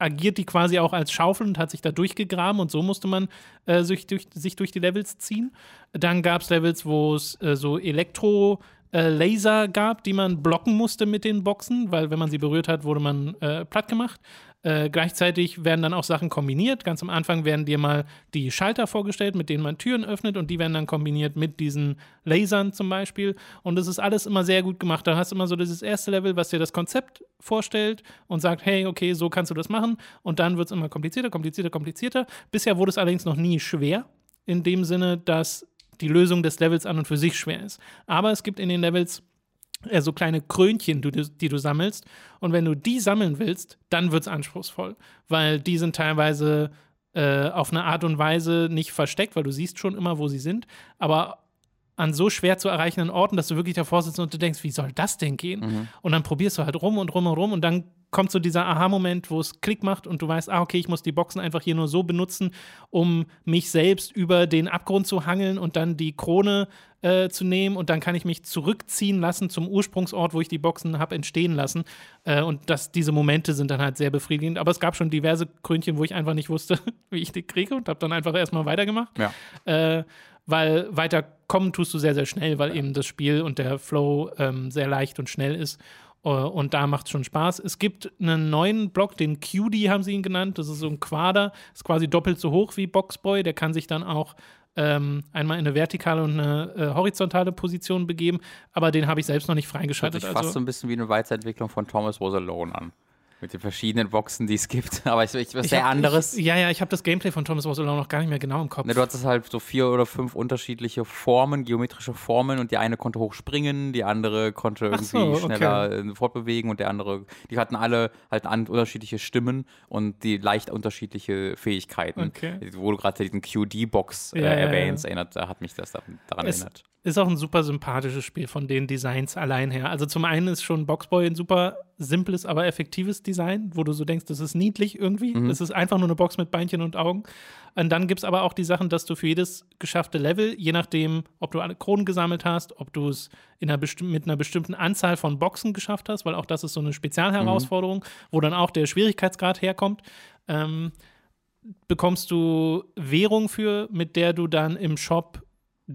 agiert die quasi auch als Schaufel und hat sich da durchgegraben und so musste man äh, sich, durch, sich durch die Levels ziehen. Dann gab es Levels, wo es äh, so Elektro- äh, Laser gab, die man blocken musste mit den Boxen, weil wenn man sie berührt hat, wurde man äh, platt gemacht. Äh, gleichzeitig werden dann auch Sachen kombiniert. Ganz am Anfang werden dir mal die Schalter vorgestellt, mit denen man Türen öffnet und die werden dann kombiniert mit diesen Lasern zum Beispiel. Und das ist alles immer sehr gut gemacht. Da hast du immer so dieses erste Level, was dir das Konzept vorstellt und sagt, hey, okay, so kannst du das machen. Und dann wird es immer komplizierter, komplizierter, komplizierter. Bisher wurde es allerdings noch nie schwer. In dem Sinne, dass die Lösung des Levels an und für sich schwer ist. Aber es gibt in den Levels äh, so kleine Krönchen, die, die du sammelst. Und wenn du die sammeln willst, dann wird es anspruchsvoll, weil die sind teilweise äh, auf eine Art und Weise nicht versteckt, weil du siehst schon immer, wo sie sind, aber an so schwer zu erreichenden Orten, dass du wirklich davor sitzt und du denkst, wie soll das denn gehen? Mhm. Und dann probierst du halt rum und rum und rum und dann kommt so dieser Aha-Moment, wo es Klick macht und du weißt, ah, okay, ich muss die Boxen einfach hier nur so benutzen, um mich selbst über den Abgrund zu hangeln und dann die Krone äh, zu nehmen und dann kann ich mich zurückziehen lassen zum Ursprungsort, wo ich die Boxen habe entstehen lassen. Äh, und das, diese Momente sind dann halt sehr befriedigend. Aber es gab schon diverse Krönchen, wo ich einfach nicht wusste, wie ich die kriege und habe dann einfach erstmal weitergemacht. Ja. Äh, weil weiterkommen tust du sehr, sehr schnell, weil eben das Spiel und der Flow ähm, sehr leicht und schnell ist. Uh, und da macht es schon Spaß. Es gibt einen neuen Block, den QD haben sie ihn genannt. Das ist so ein Quader, ist quasi doppelt so hoch wie Boxboy. Der kann sich dann auch ähm, einmal in eine vertikale und eine äh, horizontale Position begeben. Aber den habe ich selbst noch nicht freigeschaltet. Das hört sich fast also, so ein bisschen wie eine Weiterentwicklung von Thomas Was Alone an mit den verschiedenen Boxen, die es gibt. Aber ich, ich was sehr hab, anderes. Ich, ja, ja, ich habe das Gameplay von Thomas Was Alone noch gar nicht mehr genau im Kopf. Ne, du hattest halt so vier oder fünf unterschiedliche Formen, geometrische Formen und die eine konnte hochspringen, die andere konnte irgendwie so, schneller okay. Äh, fortbewegen und der andere, die hatten alle halt unterschiedliche Stimmen und die leicht unterschiedliche Fähigkeiten. Okay. Wo du gerade diesen QD-Box äh, ja, erwähnst, erinnert, hat mich das daran es, erinnert. Ist auch ein super sympathisches Spiel von den Designs allein her. Also zum einen ist schon Boxboy ein super simples, aber effektives Design, wo du so denkst, das ist niedlich irgendwie. Mhm. Das ist einfach nur eine Box mit Beinchen und Augen. Und dann gibt es aber auch die Sachen, dass du für jedes geschaffte Level, je nachdem, ob du alle Kronen gesammelt hast, ob du es mit einer bestimmten Anzahl von Boxen geschafft hast, weil auch das ist so eine Spezialherausforderung, mhm. wo dann auch der Schwierigkeitsgrad herkommt, ähm, bekommst du Währung für, mit der du dann im Shop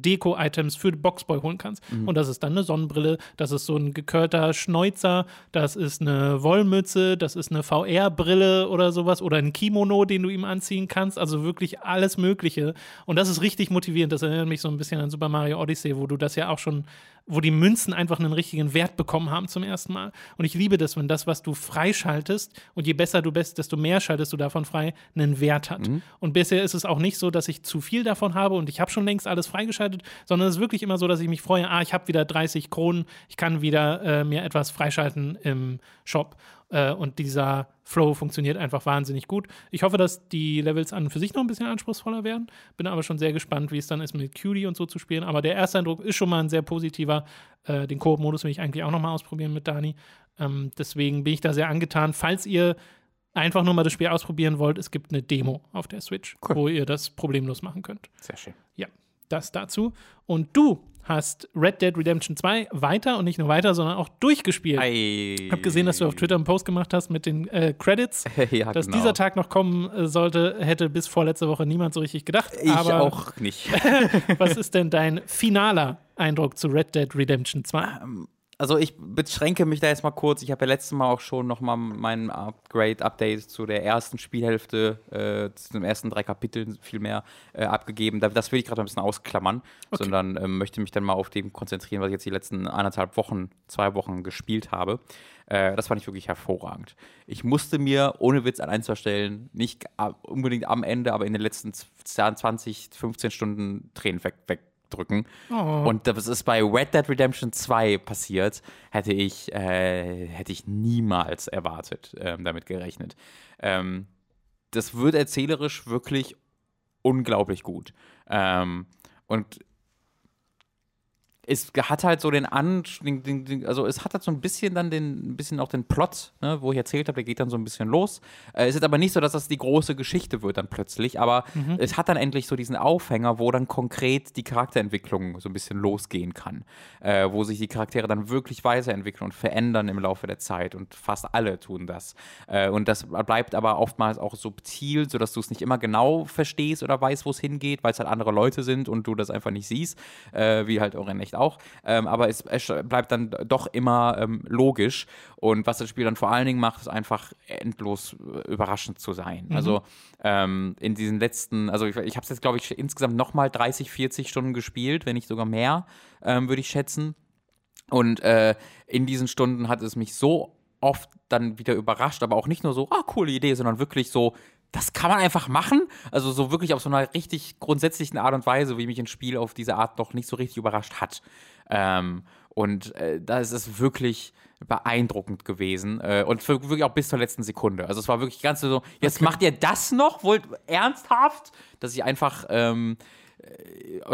Deko-Items für Boxboy holen kannst. Mhm. Und das ist dann eine Sonnenbrille, das ist so ein gekörter Schnäuzer, das ist eine Wollmütze, das ist eine VR-Brille oder sowas oder ein Kimono, den du ihm anziehen kannst. Also wirklich alles Mögliche. Und das ist richtig motivierend. Das erinnert mich so ein bisschen an Super Mario Odyssey, wo du das ja auch schon wo die Münzen einfach einen richtigen Wert bekommen haben zum ersten Mal. Und ich liebe das, wenn das, was du freischaltest, und je besser du bist, desto mehr schaltest du davon frei, einen Wert hat. Mhm. Und bisher ist es auch nicht so, dass ich zu viel davon habe und ich habe schon längst alles freigeschaltet, sondern es ist wirklich immer so, dass ich mich freue, ah, ich habe wieder 30 Kronen, ich kann wieder äh, mir etwas freischalten im Shop. Äh, und dieser Flow funktioniert einfach wahnsinnig gut. Ich hoffe, dass die Levels an und für sich noch ein bisschen anspruchsvoller werden. Bin aber schon sehr gespannt, wie es dann ist, mit Cutie und so zu spielen. Aber der erste Eindruck ist schon mal ein sehr positiver. Äh, den Koop-Modus will ich eigentlich auch noch mal ausprobieren mit Dani. Ähm, deswegen bin ich da sehr angetan. Falls ihr einfach nur mal das Spiel ausprobieren wollt, es gibt eine Demo auf der Switch, cool. wo ihr das problemlos machen könnt. Sehr schön. Ja, das dazu. Und du hast Red Dead Redemption 2 weiter und nicht nur weiter, sondern auch durchgespielt. Ich habe gesehen, dass du auf Twitter einen Post gemacht hast mit den äh, Credits. ja, dass genau. dieser Tag noch kommen äh, sollte, hätte bis vorletzte Woche niemand so richtig gedacht. Ich aber auch nicht. was ist denn dein finaler Eindruck zu Red Dead Redemption 2? Also ich beschränke mich da jetzt mal kurz. Ich habe ja letztes Mal auch schon nochmal mein Upgrade-Update zu der ersten Spielhälfte, äh, zu den ersten drei Kapiteln vielmehr äh, abgegeben. Das will ich gerade ein bisschen ausklammern, okay. sondern äh, möchte mich dann mal auf dem konzentrieren, was ich jetzt die letzten anderthalb Wochen, zwei Wochen gespielt habe. Äh, das fand ich wirklich hervorragend. Ich musste mir, ohne Witz an einzustellen, nicht unbedingt am Ende, aber in den letzten 20, 15 Stunden Tränen weg, weg drücken. Oh. Und das ist bei Red Dead Redemption 2 passiert, hätte ich, äh, hätte ich niemals erwartet, ähm, damit gerechnet. Ähm, das wird erzählerisch wirklich unglaublich gut. Ähm, und es hat halt so den An, also es hat halt so ein bisschen dann den, ein bisschen auch den Plot, ne, wo ich erzählt habe, der geht dann so ein bisschen los. Äh, es ist aber nicht so, dass das die große Geschichte wird dann plötzlich, aber mhm. es hat dann endlich so diesen Aufhänger, wo dann konkret die Charakterentwicklung so ein bisschen losgehen kann, äh, wo sich die Charaktere dann wirklich weiterentwickeln und verändern im Laufe der Zeit und fast alle tun das. Äh, und das bleibt aber oftmals auch subtil, sodass du es nicht immer genau verstehst oder weißt, wo es hingeht, weil es halt andere Leute sind und du das einfach nicht siehst, äh, wie halt auch in echt auch. Ähm, aber es, es, bleibt dann doch immer ähm, logisch. Und was das Spiel dann vor allen Dingen macht, ist einfach endlos äh, überraschend zu sein. Mhm. Also ähm, in diesen letzten, also ich, ich habe es jetzt, glaube ich, insgesamt nochmal 30, 40 Stunden gespielt, wenn nicht sogar mehr, ähm, würde ich schätzen. Und äh, in diesen Stunden hat es mich so oft dann wieder überrascht, aber auch nicht nur so, ah, coole Idee, sondern wirklich so, das kann man einfach machen. Also so wirklich auf so einer richtig grundsätzlichen Art und Weise, wie mich ein Spiel auf diese Art noch nicht so richtig überrascht hat. Ähm, und äh, da ist es wirklich beeindruckend gewesen äh, und für, wirklich auch bis zur letzten Sekunde. Also es war wirklich ganz so, jetzt okay. macht ihr das noch? Wollt ernsthaft? Dass ich einfach ähm, äh,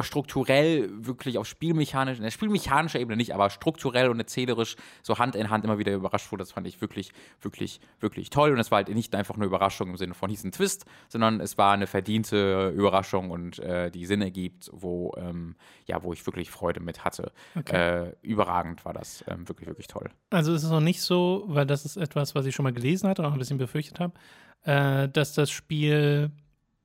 strukturell wirklich auf spielmechanischer, der spielmechanischer Ebene nicht, aber strukturell und erzählerisch so Hand in Hand immer wieder überrascht wurde. Das fand ich wirklich, wirklich, wirklich toll. Und es war halt nicht einfach eine Überraschung im Sinne von hieß ein Twist, sondern es war eine verdiente Überraschung und äh, die Sinn ergibt, wo, ähm, ja, wo ich wirklich Freude mit hatte. Okay. Äh, überragend war das, ähm, wirklich, wirklich toll. Also es ist noch nicht so, weil das ist etwas, was ich schon mal gelesen hatte und auch ein bisschen befürchtet habe, äh, dass das Spiel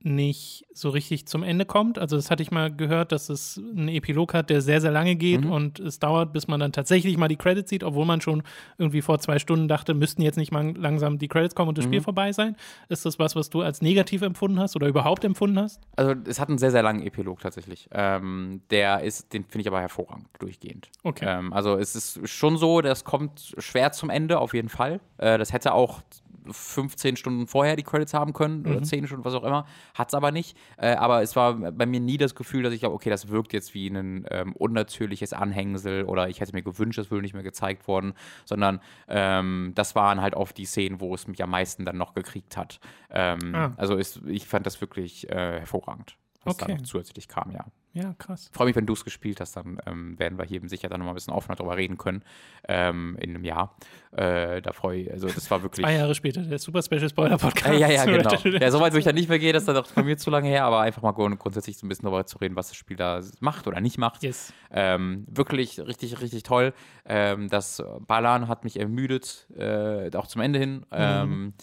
nicht so richtig zum Ende kommt. Also das hatte ich mal gehört, dass es einen Epilog hat, der sehr, sehr lange geht mhm. und es dauert, bis man dann tatsächlich mal die Credits sieht, obwohl man schon irgendwie vor zwei Stunden dachte, müssten jetzt nicht mal langsam die Credits kommen und das mhm. Spiel vorbei sein. Ist das was, was du als negativ empfunden hast oder überhaupt empfunden hast? Also es hat einen sehr, sehr langen Epilog tatsächlich. Ähm, der ist, den finde ich aber hervorragend, durchgehend. Okay. Ähm, also es ist schon so, das kommt schwer zum Ende, auf jeden Fall. Äh, das hätte auch 15 Stunden vorher die Credits haben können mhm. oder 10 Stunden, was auch immer. Hat es aber nicht. Äh, aber es war bei mir nie das Gefühl, dass ich glaube, okay, das wirkt jetzt wie ein ähm, unnatürliches Anhängsel oder ich hätte mir gewünscht, das würde nicht mehr gezeigt worden, sondern ähm, das waren halt oft die Szenen, wo es mich am meisten dann noch gekriegt hat. Ähm, ah. Also ist, ich fand das wirklich äh, hervorragend, was okay. dann zusätzlich kam, ja. Ja, krass. Freue mich, wenn du es gespielt hast, dann ähm, werden wir hier sicher dann nochmal ein bisschen offener darüber reden können ähm, in einem Jahr. Äh, da freue ich, also das war wirklich. Zwei Jahre später, der Super Special Spoiler Podcast. Äh, ja, ja, genau. ja, soweit würde ich dann nicht mehr gehen, das ist dann auch bei mir zu lange her, aber einfach mal grundsätzlich so ein bisschen darüber zu reden, was das Spiel da macht oder nicht macht. Yes. Ähm, wirklich richtig, richtig toll. Ähm, das Ballern hat mich ermüdet, äh, auch zum Ende hin. Mhm ähm,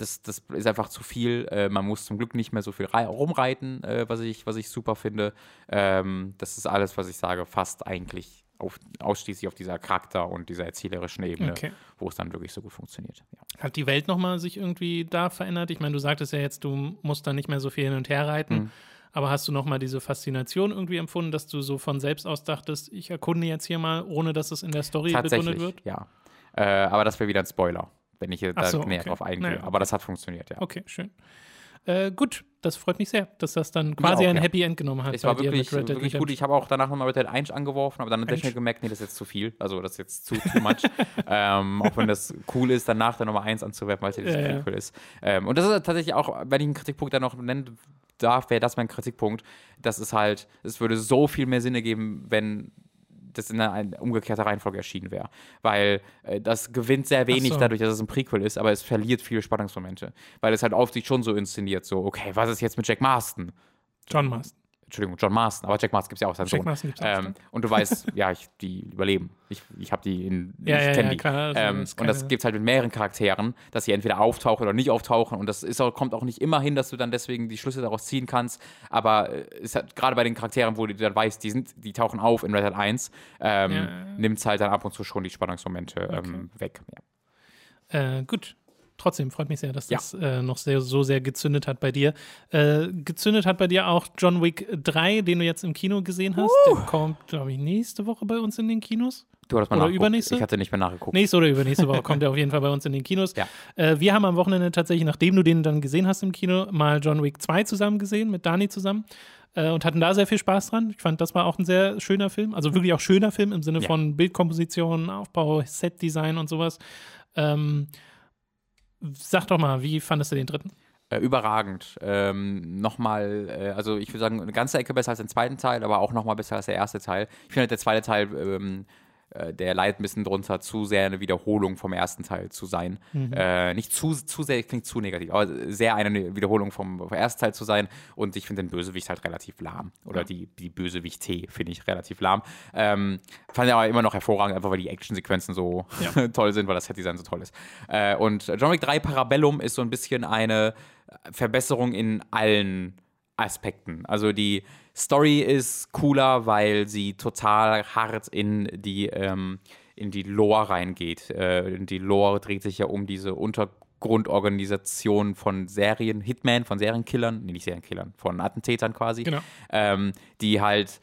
das, das ist einfach zu viel. Äh, man muss zum Glück nicht mehr so viel rumreiten, äh, was, ich, was ich super finde. Ähm, das ist alles, was ich sage, fast eigentlich auf, ausschließlich auf dieser Charakter- und dieser erzählerischen Ebene, okay. wo es dann wirklich so gut funktioniert. Ja. Hat die Welt nochmal sich irgendwie da verändert? Ich meine, du sagtest ja jetzt, du musst da nicht mehr so viel hin und her reiten. Mhm. Aber hast du nochmal diese Faszination irgendwie empfunden, dass du so von selbst aus dachtest, ich erkunde jetzt hier mal, ohne dass es in der Story begründet wird? Ja. Äh, aber das wäre wieder ein Spoiler wenn ich da so, näher okay. drauf eingehe. Naja, Aber das hat funktioniert, ja. Okay, schön. Äh, gut, das freut mich sehr, dass das dann quasi auch, ein ja. Happy End genommen hat. Es war wirklich, wirklich gut. Ich habe auch danach nochmal Red Dead 1 angeworfen, aber dann habe ich schnell gemerkt, nee, das ist jetzt zu viel. Also das ist jetzt zu too much. ähm, auch wenn das cool ist, danach dann nochmal 1 anzuwerfen, weil es ja dieses ja, ja. ist. Ähm, und das ist tatsächlich auch, wenn ich einen Kritikpunkt da noch nennen darf, wäre das mein Kritikpunkt. Das ist halt, es würde so viel mehr Sinn ergeben, wenn das in einer umgekehrter Reihenfolge erschienen wäre. Weil äh, das gewinnt sehr wenig so. dadurch, dass es ein Prequel ist, aber es verliert viele Spannungsmomente. Weil es halt auf sich schon so inszeniert, so, okay, was ist jetzt mit Jack Marston? John Marston. Entschuldigung, John Marston, aber Jack Marston gibt es ja auch seinen Jack Sohn. Marston gibt's auch, ähm, und du weißt, ja, ich, die überleben. Ich, ich habe die in, ja, ich ja, kenne ja, die. Klar, also ähm, das und das gibt es halt mit mehreren Charakteren, dass sie entweder auftauchen oder nicht auftauchen. Und das ist auch, kommt auch nicht immer hin, dass du dann deswegen die Schlüsse daraus ziehen kannst. Aber äh, es hat gerade bei den Charakteren, wo du dann weißt, die, sind, die tauchen auf in Red Hat 1, ähm, nimmt es halt dann ab und zu schon die Spannungsmomente okay. ähm, weg. Äh, gut, trotzdem freut mich sehr, dass das äh, noch sehr, so sehr gezündet hat bei dir. Äh, gezündet hat bei dir auch John Wick 3, den du jetzt im Kino gesehen hast. Uh. Der kommt, glaube ich, nächste Woche bei uns in den Kinos. Du hast mal oder übernächste? Ich hatte nicht mehr nachgeguckt. Nächste oder übernächste Woche kommt er auf jeden Fall bei uns in den Kinos. Ja. Äh, wir haben am Wochenende tatsächlich, nachdem du den dann gesehen hast im Kino, mal John Wick 2 zusammen gesehen, mit Dani zusammen. Äh, und hatten da sehr viel Spaß dran. Ich fand, das war auch ein sehr schöner Film. Also wirklich auch schöner Film im Sinne ja. von Bildkomposition, Aufbau, Setdesign und sowas. Ähm, Sag doch mal, wie fandest du den dritten? Äh, überragend. Ähm, nochmal, äh, also ich würde sagen, eine ganze Ecke besser als den zweiten Teil, aber auch nochmal besser als der erste Teil. Ich finde, der zweite Teil ähm, äh, der leidet ein bisschen drunter, zu sehr eine Wiederholung vom ersten Teil zu sein. Mhm. Äh, nicht zu, zu sehr, klingt zu negativ, aber sehr eine Wiederholung vom, vom ersten Teil zu sein. Und ich finde den Bösewicht halt relativ lahm. Oder ja. die, die Bösewicht-T finde ich relativ lahm. Ähm, fand ich aber immer noch hervorragend, einfach weil die Actionsequenzen so ja. toll sind, weil das Set-Design so toll ist. Äh, und John Wick 3 Parabellum ist so ein bisschen eine Verbesserung in allen Aspekten. Also die Story ist cooler, weil sie total hart in die, ähm, in die Lore reingeht. Äh, die Lore dreht sich ja um diese Untergrundorganisation von Serien, Hitman, von Serienkillern, nee, nicht Serienkillern, von Attentätern quasi, genau. ähm, die halt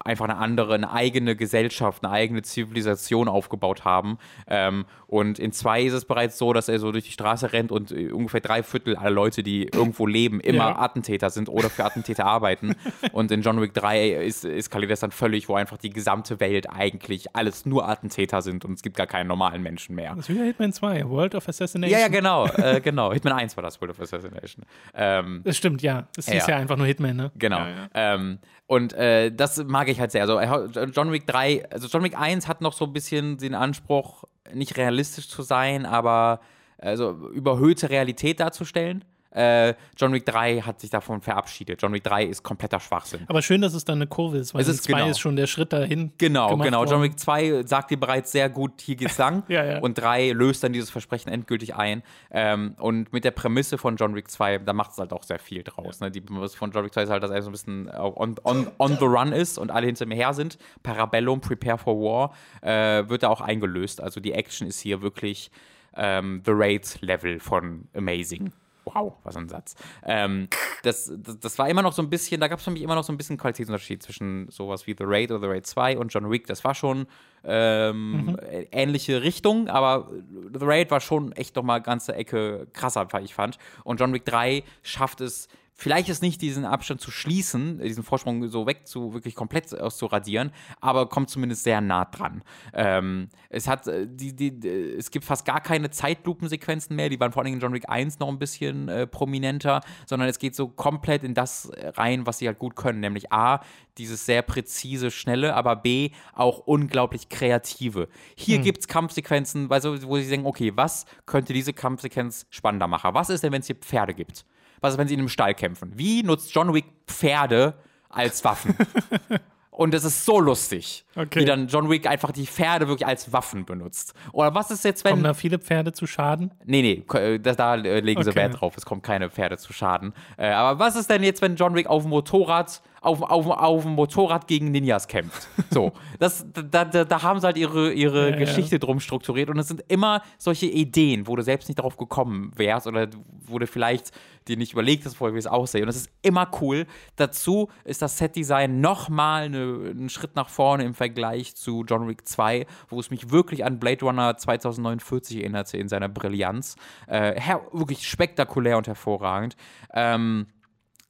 einfach eine andere, eine eigene Gesellschaft, eine eigene Zivilisation aufgebaut haben. Ähm, und in zwei ist es bereits so, dass er so durch die Straße rennt und äh, ungefähr drei Viertel aller Leute, die irgendwo leben, immer ja. Attentäter sind oder für Attentäter arbeiten. Und in John Wick 3 ist, eskaliert das dann völlig, wo einfach die gesamte Welt eigentlich alles nur Attentäter sind und es gibt gar keinen normalen Menschen mehr. Das ist wieder Hitman 2, World of Assassination. Ja, ja, genau. äh, genau. Hitman 1 war das, World of Assassination. Ähm, das stimmt, ja. Es ja. ja einfach nur Hitman, ne? Genau. Ja, ähm, und äh, das mag ich halt sehr. Also John Wick 3, also John Wick 1 hat noch so ein bisschen den Anspruch, nicht realistisch zu sein, aber also überhöhte Realität darzustellen. Äh, John Wick 3 hat sich davon verabschiedet. John Wick 3 ist kompletter Schwachsinn. Aber schön, dass es dann eine Kurve ist, weil es ist, 2 genau. ist schon der Schritt dahin. Genau, genau. Worden. John Wick 2 sagt dir bereits sehr gut, hier geht's lang. ja, ja. Und 3 löst dann dieses Versprechen endgültig ein. Ähm, und mit der Prämisse von John Wick 2, da macht es halt auch sehr viel draus. Ne? Die Prämisse von John Wick 2 ist halt, dass er so ein bisschen on, on, on the run ist und alle hinter mir her sind. Parabellum, Prepare for War, äh, wird da auch eingelöst. Also die Action ist hier wirklich ähm, The Raid-Level von Amazing. Wow, was ein Satz. Ähm, das, das, das, war immer noch so ein bisschen, da gab es für mich immer noch so ein bisschen Qualitätsunterschied zwischen sowas wie The Raid oder The Raid 2 und John Wick. Das war schon ähm, mhm. ähnliche Richtung, aber The Raid war schon echt nochmal ganze Ecke krasser, ich fand. Und John Wick 3 schafft es vielleicht ist nicht diesen Abstand zu schließen, diesen Vorsprung so weg zu wirklich komplett auszuradieren, aber kommt zumindest sehr nah dran. Ähm, es hat äh, die, die, es gibt fast gar keine Zeitlupensequenzen mehr, die waren vor allem in John Wick 1 noch ein bisschen äh, prominenter, sondern es geht so komplett in das rein, was sie halt gut können, nämlich A, dieses sehr präzise, schnelle, aber B, auch unglaublich kreative. Hier hm. gibt es Kampfsequenzen, wo sie denken, okay, was könnte diese Kampfsequenz spannender machen? Was ist denn, wenn es hier Pferde gibt? Was ist, wenn sie in einem Stall kämpfen? Wie nutzt John Wick Pferde als Waffen? Und es ist so lustig, okay. wie dann John Wick einfach die Pferde wirklich als Waffen benutzt. Oder was ist jetzt, wenn. Kommen da viele Pferde zu Schaden? Nee, nee, äh, da, da legen okay. sie Wert drauf, es kommen keine Pferde zu Schaden. Äh, aber was ist denn jetzt, wenn John Wick auf dem Motorrad auf, auf, auf dem Motorrad gegen Ninjas kämpft. So, das, da, da, da haben sie halt ihre, ihre ja, Geschichte ja. drum strukturiert und es sind immer solche Ideen, wo du selbst nicht darauf gekommen wärst oder wo du vielleicht dir nicht überlegt hast vorher, wie es aussieht. Und das ist immer cool. Dazu ist das Setdesign nochmal eine, einen Schritt nach vorne im Vergleich zu John Wick 2, wo es mich wirklich an Blade Runner 2049 erinnerte in seiner Brillanz. Äh, wirklich spektakulär und hervorragend. Ähm,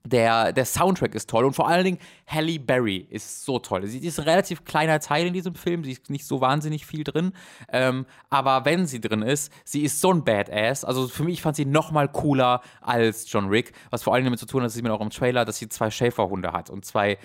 der, der Soundtrack ist toll und vor allen Dingen Halle Berry ist so toll. Sie ist ein relativ kleiner Teil in diesem Film, sie ist nicht so wahnsinnig viel drin, ähm, aber wenn sie drin ist, sie ist so ein Badass. Also für mich fand sie noch mal cooler als John Wick, was vor allem damit zu tun hat, das sieht man auch im Trailer, dass sie zwei Schäferhunde hat und zwei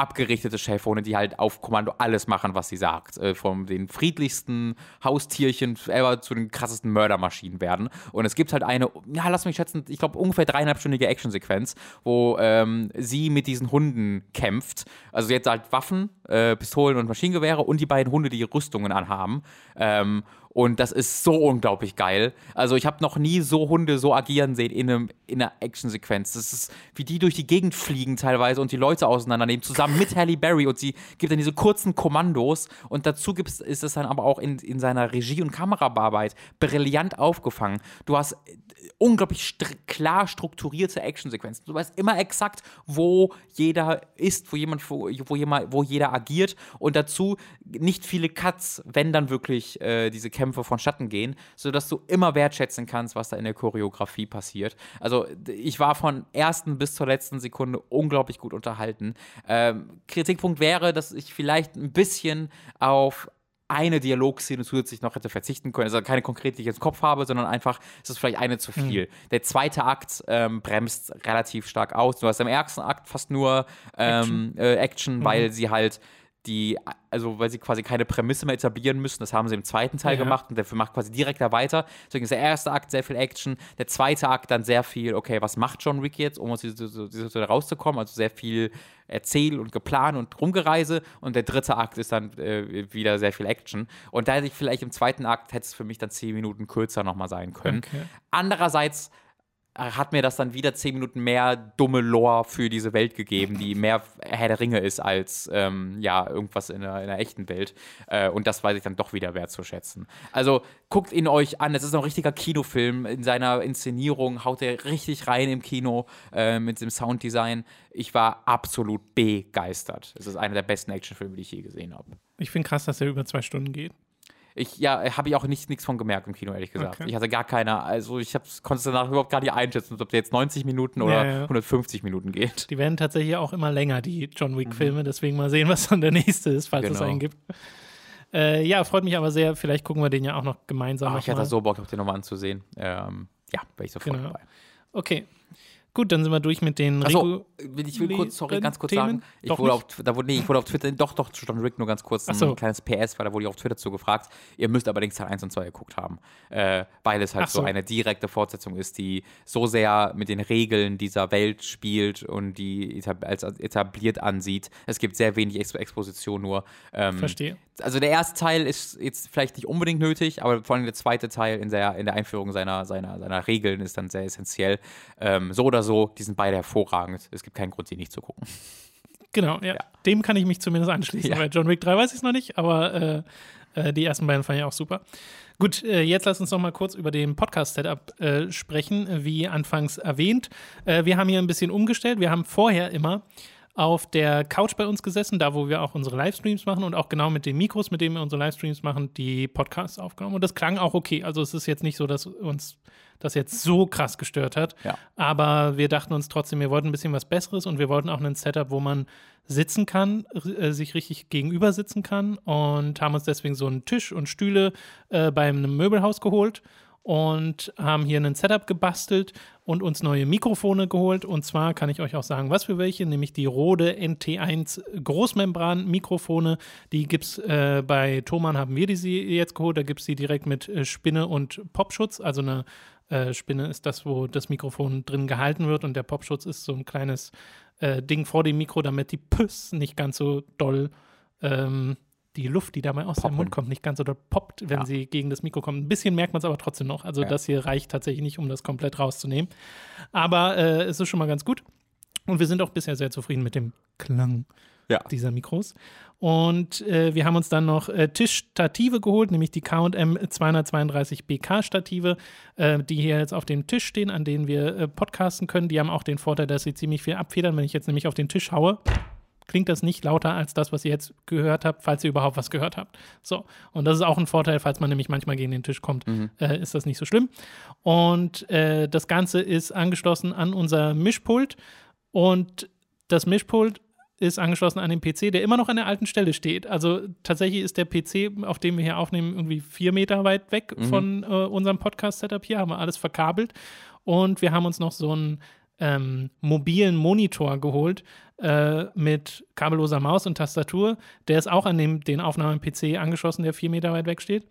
abgerichtete Schäferhunde, die halt auf Kommando alles machen, was sie sagt. Äh, von den friedlichsten Haustierchen ever zu den krassesten Mördermaschinen werden. Und es gibt halt eine, ja, lass mich schätzen, ich glaube ungefähr dreieinhalbstündige Actionsequenz, wo ähm, sie mit diesen Hunden kämpft. Also jetzt halt Waffen, äh, Pistolen und Maschinengewehre und die beiden Hunde, die Rüstungen anhaben. Ähm, und das ist so unglaublich geil. Also ich habe noch nie so Hunde so agieren sehen in, einem, in einer Actionsequenz. Das ist, wie die durch die Gegend fliegen teilweise und die Leute auseinandernehmen, zusammen mit Halle Berry. Und sie gibt dann diese kurzen Kommandos. Und dazu gibt's, ist es dann aber auch in, in seiner Regie- und Kameraarbeit brillant aufgefangen. Du hast unglaublich st klar strukturierte Actionsequenzen. Du weißt immer exakt, wo jeder ist, wo jemand, wo, wo, jemand, wo jeder agiert und dazu nicht viele Cuts, wenn dann wirklich äh, diese Kämpfe vonstatten gehen, sodass du immer wertschätzen kannst, was da in der Choreografie passiert. Also ich war von ersten bis zur letzten Sekunde unglaublich gut unterhalten. Ähm, Kritikpunkt wäre, dass ich vielleicht ein bisschen auf eine Dialogszene zusätzlich noch hätte verzichten können. Also keine konkrete, die ich jetzt im Kopf habe, sondern einfach, es ist vielleicht eine zu viel. Mhm. Der zweite Akt ähm, bremst relativ stark aus. Du hast im ersten Akt fast nur ähm, Action, äh, Action mhm. weil sie halt die, also weil sie quasi keine Prämisse mehr etablieren müssen. Das haben sie im zweiten Teil ja. gemacht und dafür macht quasi direkt da weiter. Deswegen ist der erste Akt sehr viel Action, der zweite Akt dann sehr viel, okay, was macht John Wick jetzt, um aus dieser Situation rauszukommen? Also sehr viel Erzähl und Geplan und Rumgereise und der dritte Akt ist dann äh, wieder sehr viel Action. Und da hätte ich vielleicht im zweiten Akt hätte es für mich dann zehn Minuten kürzer nochmal sein können. Okay. Andererseits hat mir das dann wieder zehn Minuten mehr dumme Lore für diese Welt gegeben, die mehr Herr der Ringe ist als ähm, ja irgendwas in der, in der echten Welt. Äh, und das weiß ich dann doch wieder wertzuschätzen. Also guckt ihn euch an. Es ist ein richtiger Kinofilm. In seiner Inszenierung haut er richtig rein im Kino äh, mit dem Sounddesign. Ich war absolut begeistert. Es ist einer der besten Actionfilme, die ich je gesehen habe. Ich finde krass, dass er über zwei Stunden geht. Ich, ja, habe ich auch nichts von gemerkt im Kino, ehrlich gesagt. Okay. Ich hatte gar keine, also ich konnte es danach überhaupt gar nicht einschätzen, ob der jetzt 90 Minuten oder ja, ja. 150 Minuten geht. Die werden tatsächlich auch immer länger, die John Wick-Filme, mhm. deswegen mal segen, was dann der nächste ist, falls genau. es einen gibt. Äh, ja, freut mich aber sehr. Vielleicht gucken wir den ja auch noch gemeinsam. Ach, ich hätte so Bock, den nochmal anzusehen. Ähm, ja, wäre ich sofort genau. dabei. Okay. Gut, dann sind wir durch mit den Achso, ich will kurz, sorry, ganz kurz sagen, ich wurde, auf, da wurde, nee, ich wurde auf Twitter, doch, doch, John Rick nur ganz kurz, ein so. kleines PS, weil da wurde ich auf Twitter zugefragt. Ihr müsst allerdings Teil 1 und 2 geguckt haben, äh, weil es halt so. so. eine direkte Fortsetzung ist, die so sehr mit den Regeln dieser Welt spielt und die als etabliert ansieht. Es gibt sehr wenig Exposition nur. Ähm, Verstehe. Also der erste Teil ist jetzt vielleicht nicht unbedingt nötig, aber vor allem der zweite Teil in der, in der Einführung seiner, seiner, seiner Regeln ist dann sehr essentiell. Ähm, so oder so, die sind beide hervorragend. Es gibt keinen Grund, sie nicht zu gucken. Genau, ja. ja. Dem kann ich mich zumindest anschließen. Ja. Bei John Wick 3 weiß ich es noch nicht, aber äh, äh, die ersten beiden fand ich auch super. Gut, äh, jetzt lass uns noch mal kurz über den Podcast-Setup äh, sprechen, wie anfangs erwähnt. Äh, wir haben hier ein bisschen umgestellt. Wir haben vorher immer auf der Couch bei uns gesessen, da wo wir auch unsere Livestreams machen und auch genau mit den Mikros, mit denen wir unsere Livestreams machen, die Podcasts aufgenommen. Und das klang auch okay. Also es ist jetzt nicht so, dass uns das jetzt so krass gestört hat. Ja. Aber wir dachten uns trotzdem, wir wollten ein bisschen was Besseres und wir wollten auch ein Setup, wo man sitzen kann, äh, sich richtig gegenüber sitzen kann und haben uns deswegen so einen Tisch und Stühle äh, bei einem Möbelhaus geholt und haben hier ein Setup gebastelt und uns neue Mikrofone geholt. Und zwar kann ich euch auch sagen, was für welche, nämlich die Rode NT1 Großmembran-Mikrofone. Die gibt es äh, bei Thomann, haben wir die sie jetzt geholt. Da gibt es sie direkt mit äh, Spinne und Popschutz, also eine äh, Spinne ist das, wo das Mikrofon drin gehalten wird und der Popschutz ist so ein kleines äh, Ding vor dem Mikro, damit die Püss nicht ganz so doll ähm, die Luft, die dabei aus Poppen. dem Mund kommt, nicht ganz so doll poppt, wenn ja. sie gegen das Mikro kommt. Ein bisschen merkt man es aber trotzdem noch. Also ja. das hier reicht tatsächlich nicht, um das komplett rauszunehmen. Aber äh, es ist schon mal ganz gut. Und wir sind auch bisher sehr zufrieden mit dem Klang ja. dieser Mikros. Und äh, wir haben uns dann noch äh, Tischstative geholt, nämlich die KM 232 BK Stative, äh, die hier jetzt auf dem Tisch stehen, an denen wir äh, podcasten können. Die haben auch den Vorteil, dass sie ziemlich viel abfedern. Wenn ich jetzt nämlich auf den Tisch haue, klingt das nicht lauter als das, was ihr jetzt gehört habt, falls ihr überhaupt was gehört habt. So, und das ist auch ein Vorteil, falls man nämlich manchmal gegen den Tisch kommt, mhm. äh, ist das nicht so schlimm. Und äh, das Ganze ist angeschlossen an unser Mischpult und das Mischpult ist angeschlossen an den PC, der immer noch an der alten Stelle steht. Also tatsächlich ist der PC, auf dem wir hier aufnehmen, irgendwie vier Meter weit weg mhm. von äh, unserem Podcast-Setup hier, haben wir alles verkabelt. Und wir haben uns noch so ein ähm, mobilen Monitor geholt äh, mit kabelloser Maus und Tastatur. Der ist auch an dem, den Aufnahmen-PC angeschlossen, der vier Meter weit weg steht.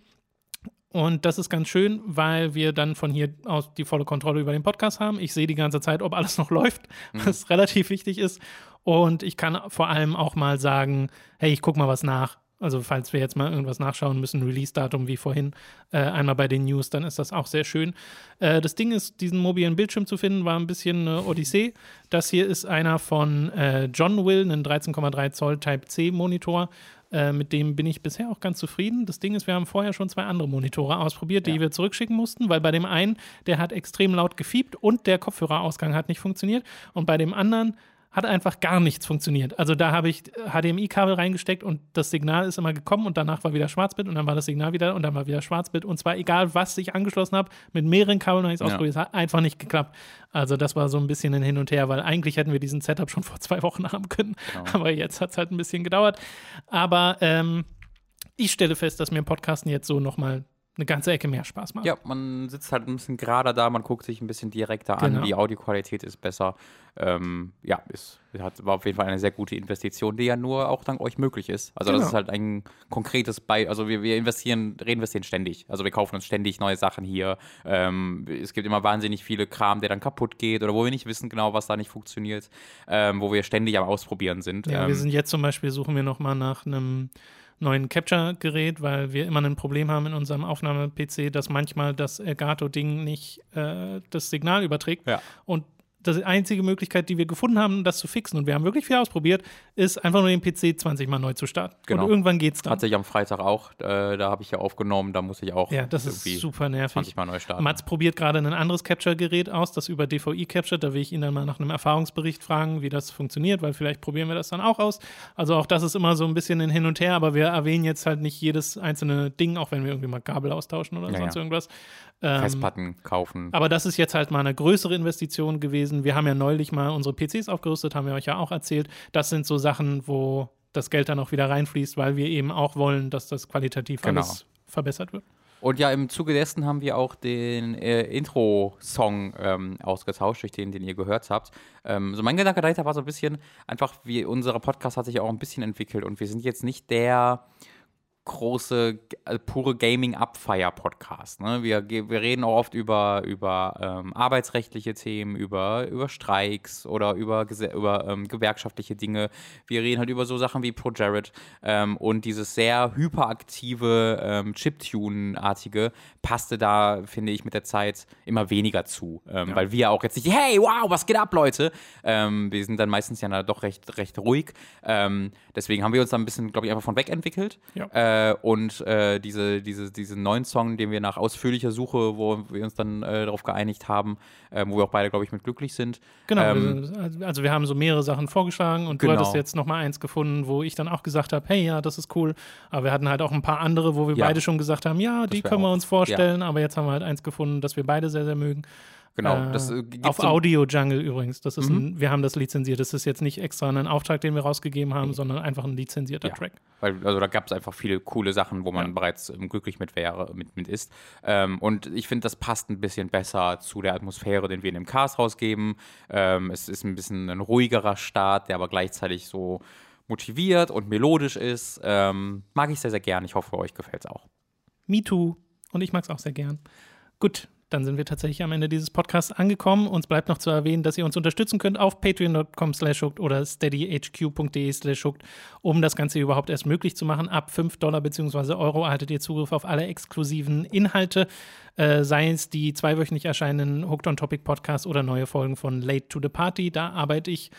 Und das ist ganz schön, weil wir dann von hier aus die volle Kontrolle über den Podcast haben. Ich sehe die ganze Zeit, ob alles noch läuft, mhm. was relativ wichtig ist. Und ich kann vor allem auch mal sagen, hey, ich gucke mal was nach. Also falls wir jetzt mal irgendwas nachschauen müssen, Release-Datum wie vorhin, äh, einmal bei den News, dann ist das auch sehr schön. Äh, das Ding ist, diesen mobilen Bildschirm zu finden, war ein bisschen eine Odyssee. Das hier ist einer von äh, John Will, ein 13,3 Zoll Type-C Monitor. Äh, mit dem bin ich bisher auch ganz zufrieden. Das Ding ist, wir haben vorher schon zwei andere Monitore ausprobiert, die ja. wir zurückschicken mussten, weil bei dem einen, der hat extrem laut gefiebt und der Kopfhörerausgang hat nicht funktioniert. Und bei dem anderen hat einfach gar nichts funktioniert. Also da habe ich HDMI-Kabel reingesteckt und das Signal ist immer gekommen und danach war wieder Schwarzbild und dann war das Signal wieder und dann war wieder Schwarzbild und zwar egal, was ich angeschlossen habe, mit mehreren Kabeln habe ich es ja. ausprobiert, es hat einfach nicht geklappt. Also das war so ein bisschen ein Hin und Her, weil eigentlich hätten wir diesen Setup schon vor zwei Wochen haben können, genau. aber jetzt hat es halt ein bisschen gedauert. Aber ähm, ich stelle fest, dass mir Podcasten jetzt so nochmal eine ganze Ecke mehr Spaß macht. Ja, man sitzt halt ein bisschen gerader da, man guckt sich ein bisschen direkter genau. an, die Audioqualität ist besser. Ähm, ja, es hat, war auf jeden Fall eine sehr gute Investition, die ja nur auch dank euch möglich ist. Also genau. das ist halt ein konkretes Bei, also wir, wir investieren, reinvestieren ständig. Also wir kaufen uns ständig neue Sachen hier. Ähm, es gibt immer wahnsinnig viele Kram, der dann kaputt geht oder wo wir nicht wissen genau, was da nicht funktioniert, ähm, wo wir ständig am Ausprobieren sind. Ja, wir ähm, sind jetzt zum Beispiel, suchen wir nochmal nach einem neuen Capture-Gerät, weil wir immer ein Problem haben in unserem Aufnahme-PC, dass manchmal das Elgato-Ding nicht äh, das Signal überträgt. Ja. Und die einzige Möglichkeit, die wir gefunden haben, das zu fixen, und wir haben wirklich viel ausprobiert, ist einfach nur den PC 20 Mal neu zu starten. Genau. Und irgendwann geht's dann. Hatte ich am Freitag auch, äh, da habe ich ja aufgenommen, da muss ich auch ja, das ist super nervig. 20 Mal neu starten. Mats probiert gerade ein anderes Capture-Gerät aus, das über DVI captured. Da will ich ihn dann mal nach einem Erfahrungsbericht fragen, wie das funktioniert, weil vielleicht probieren wir das dann auch aus. Also auch das ist immer so ein bisschen ein Hin und Her, aber wir erwähnen jetzt halt nicht jedes einzelne Ding, auch wenn wir irgendwie mal Kabel austauschen oder ja, sonst ja. irgendwas. Ähm, Festplatten kaufen. Aber das ist jetzt halt mal eine größere Investition gewesen. Wir haben ja neulich mal unsere PCs aufgerüstet, haben wir euch ja auch erzählt. Das sind so Sachen, wo das Geld dann auch wieder reinfließt, weil wir eben auch wollen, dass das qualitativ genau. alles verbessert wird. Und ja, im Zuge dessen haben wir auch den äh, Intro-Song ähm, ausgetauscht, durch den, den ihr gehört habt. Ähm, so mein Gedanke dahinter war so ein bisschen einfach, wie unser Podcast hat sich auch ein bisschen entwickelt und wir sind jetzt nicht der große, äh, pure Gaming-Abfeier-Podcast. Ne? Wir, wir reden auch oft über, über ähm, arbeitsrechtliche Themen, über, über Streiks oder über, über ähm, gewerkschaftliche Dinge. Wir reden halt über so Sachen wie Pro Jared ähm, und dieses sehr hyperaktive, ähm, Chiptune-artige passte da, finde ich, mit der Zeit immer weniger zu. Ähm, ja. Weil wir auch jetzt nicht, hey, wow, was geht ab, Leute? Ähm, wir sind dann meistens ja doch recht, recht ruhig. Ähm, deswegen haben wir uns da ein bisschen, glaube ich, einfach von weg entwickelt. Ja. Äh, äh, und äh, diese, diese, diesen neuen Song, den wir nach ausführlicher Suche, wo wir uns dann äh, darauf geeinigt haben, äh, wo wir auch beide, glaube ich, mit glücklich sind. Genau, ähm, also, also wir haben so mehrere Sachen vorgeschlagen und genau. du hattest jetzt nochmal eins gefunden, wo ich dann auch gesagt habe, hey, ja, das ist cool. Aber wir hatten halt auch ein paar andere, wo wir ja. beide schon gesagt haben, ja, die können wir uns vorstellen, ja. aber jetzt haben wir halt eins gefunden, das wir beide sehr, sehr mögen. Genau. Das, äh, auf Audio Jungle übrigens. Das ist mhm. ein, wir haben das lizenziert. Das ist jetzt nicht extra ein Auftrag, den wir rausgegeben haben, mhm. sondern einfach ein lizenzierter ja. Track. Weil, also da gab es einfach viele coole Sachen, wo man ja. bereits ähm, glücklich mit wäre, mit, mit ist. Ähm, und ich finde, das passt ein bisschen besser zu der Atmosphäre, den wir in dem Cast rausgeben. Ähm, es ist ein bisschen ein ruhigerer Start, der aber gleichzeitig so motiviert und melodisch ist. Ähm, mag ich sehr, sehr gern. Ich hoffe, euch gefällt es auch. Me too. Und ich mag es auch sehr gern. Gut, dann sind wir tatsächlich am Ende dieses Podcasts angekommen. Uns bleibt noch zu erwähnen, dass ihr uns unterstützen könnt auf patreon.com slash oder steadyhq.de slash um das Ganze überhaupt erst möglich zu machen. Ab 5 Dollar bzw. Euro erhaltet ihr Zugriff auf alle exklusiven Inhalte, äh, sei es die zweiwöchentlich erscheinenden Hooked on Topic Podcasts oder neue Folgen von Late to the Party. Da arbeite ich,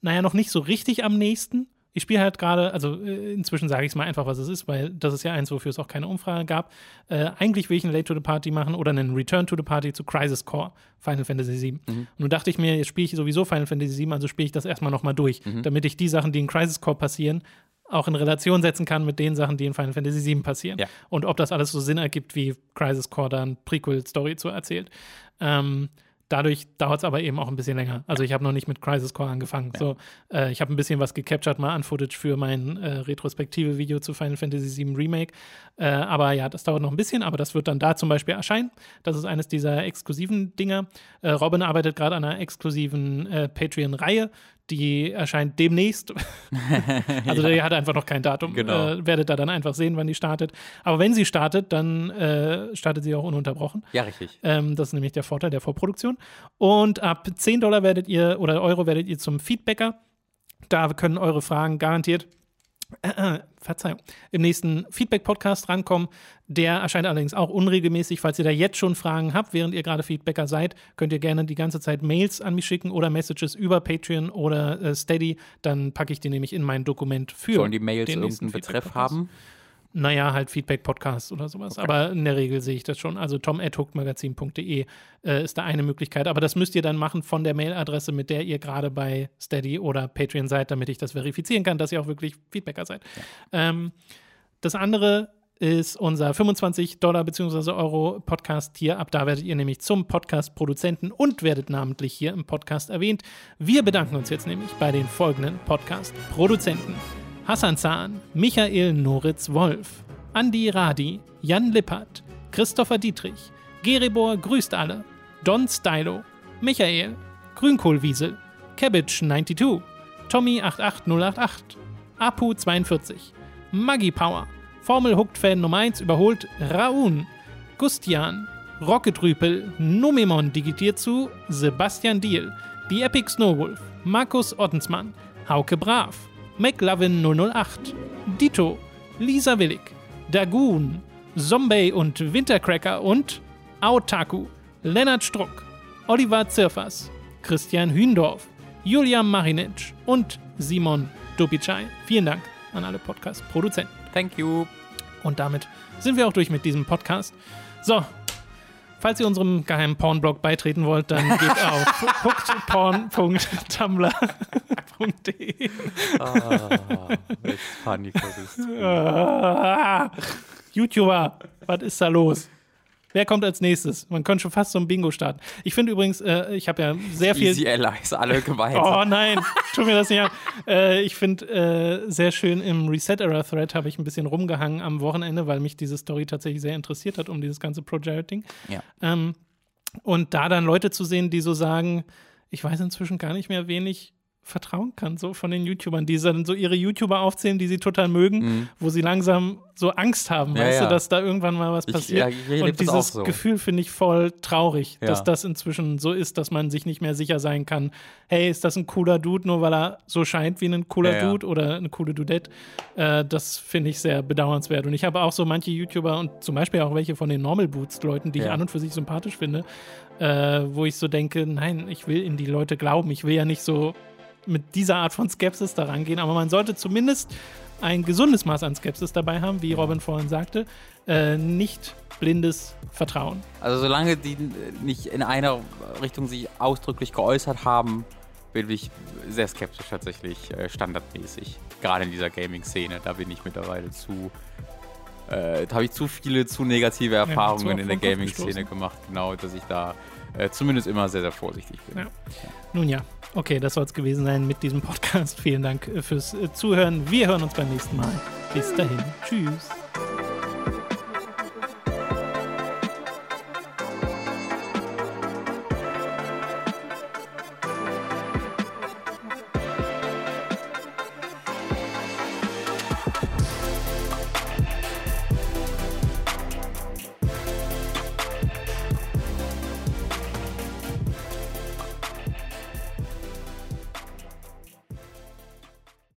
naja, noch nicht so richtig am nächsten ich spiele halt gerade, also äh, inzwischen sage ich es mal einfach, was es ist, weil das ist ja eins, wofür es auch keine Umfrage gab. Äh, eigentlich will ich einen Late to the Party machen oder einen Return to the Party zu Crisis Core Final Fantasy VII. Mhm. Und nun dachte ich mir, jetzt spiele ich sowieso Final Fantasy VII, also spiele ich das erstmal nochmal durch, mhm. damit ich die Sachen, die in Crisis Core passieren, auch in Relation setzen kann mit den Sachen, die in Final Fantasy VII passieren. Ja. Und ob das alles so Sinn ergibt, wie Crisis Core dann Prequel-Story zu erzählt. Ähm, Dadurch dauert es aber eben auch ein bisschen länger. Also ich habe noch nicht mit Crisis Core angefangen. Ja. So, äh, ich habe ein bisschen was gecaptured mal an Footage für mein äh, retrospektive Video zu Final Fantasy VII Remake. Äh, aber ja, das dauert noch ein bisschen, aber das wird dann da zum Beispiel erscheinen. Das ist eines dieser exklusiven Dinger. Äh, Robin arbeitet gerade an einer exklusiven äh, Patreon-Reihe, die erscheint demnächst. also ja. die hat einfach noch kein Datum. Genau. Äh, werdet da dann einfach sehen, wann die startet. Aber wenn sie startet, dann äh, startet sie auch ununterbrochen. Ja, richtig. Ähm, das ist nämlich der Vorteil der Vorproduktion. Und ab 10 Dollar werdet ihr oder Euro werdet ihr zum Feedbacker. Da können eure Fragen garantiert äh, Verzeihung, im nächsten Feedback-Podcast rankommen. Der erscheint allerdings auch unregelmäßig. Falls ihr da jetzt schon Fragen habt, während ihr gerade Feedbacker seid, könnt ihr gerne die ganze Zeit Mails an mich schicken oder Messages über Patreon oder äh, Steady. Dann packe ich die nämlich in mein Dokument für. Sollen die Mails irgendeinen Betreff haben? Naja, halt Feedback-Podcast oder sowas. Okay. Aber in der Regel sehe ich das schon. Also tom.hookmagazin.de äh, ist da eine Möglichkeit. Aber das müsst ihr dann machen von der Mailadresse, mit der ihr gerade bei Steady oder Patreon seid, damit ich das verifizieren kann, dass ihr auch wirklich Feedbacker seid. Ja. Ähm, das andere ist unser 25 Dollar bzw. Euro Podcast hier. Ab da werdet ihr nämlich zum Podcast-Produzenten und werdet namentlich hier im Podcast erwähnt. Wir bedanken uns jetzt nämlich bei den folgenden Podcast-Produzenten. Hassan Zahn, Michael Noritz Wolf, Andi Radi, Jan Lippert, Christopher Dietrich, Geribor grüßt alle, Don Stylo, Michael, Grünkohlwiesel, Cabbage92, Tommy88088, Apu42, Maggie Power, Formel Hooked Fan Nummer 1 überholt Raun, Gustian, Rocketrüpel, Numemon digitiert zu Sebastian Diel, die Epic Snowwolf, Markus Ottensmann, Hauke Brav, McLovin 008, Dito, Lisa Willig, Dagoon, Zombie und Wintercracker und Aotaku, Lennart Struck, Oliver Zirfers, Christian Hündorf, Julia Marinic und Simon Dubicai. Vielen Dank an alle Podcast-Produzenten. Thank you. Und damit sind wir auch durch mit diesem Podcast. So, Falls ihr unserem geheimen Pornblog beitreten wollt, dann geht auf porn.tumblr.de. ah, ah, YouTuber, was ist da los? Wer kommt als nächstes? Man könnte schon fast so ein Bingo starten. Ich finde übrigens, äh, ich habe ja sehr viel. Easy Allies, alle gemeint. oh nein, tu mir das nicht an. Äh, ich finde äh, sehr schön im Reset-Error-Thread habe ich ein bisschen rumgehangen am Wochenende, weil mich diese Story tatsächlich sehr interessiert hat um dieses ganze Projecting. Ja. Ähm, und da dann Leute zu sehen, die so sagen, ich weiß inzwischen gar nicht mehr, wen ich vertrauen kann, so von den YouTubern, die dann so ihre YouTuber aufzählen, die sie total mögen, mhm. wo sie langsam so Angst haben, ja, weißt ja. du, dass da irgendwann mal was passiert. Ich, ja, und dieses so. Gefühl finde ich voll traurig, dass das inzwischen so ist, dass man sich nicht mehr sicher sein kann, hey, ist das ein cooler Dude, nur weil er so scheint wie ein cooler Dude oder eine coole Dudette. Äh, das finde ich sehr bedauernswert. Und ich habe auch so manche YouTuber und zum Beispiel auch welche von den Normal Boots-Leuten, die ich an und für sich sympathisch finde, äh, wo ich so denke, nein, ich will in die Leute glauben. Ich will ja nicht so mit dieser Art von Skepsis daran gehen, aber man sollte zumindest ein gesundes Maß an Skepsis dabei haben, wie Robin vorhin sagte, äh, nicht blindes Vertrauen. Also solange die nicht in einer Richtung sich ausdrücklich geäußert haben, bin ich sehr skeptisch tatsächlich äh, standardmäßig. Gerade in dieser Gaming-Szene, da bin ich mittlerweile zu äh, da habe ich zu viele, zu negative Erfahrungen ja, in der Gaming-Szene gemacht, genau, dass ich da äh, zumindest immer sehr, sehr vorsichtig bin. Ja. Nun ja, okay, das soll es gewesen sein mit diesem Podcast. Vielen Dank äh, fürs äh, Zuhören. Wir hören uns beim nächsten Mal. Bis dahin. Tschüss.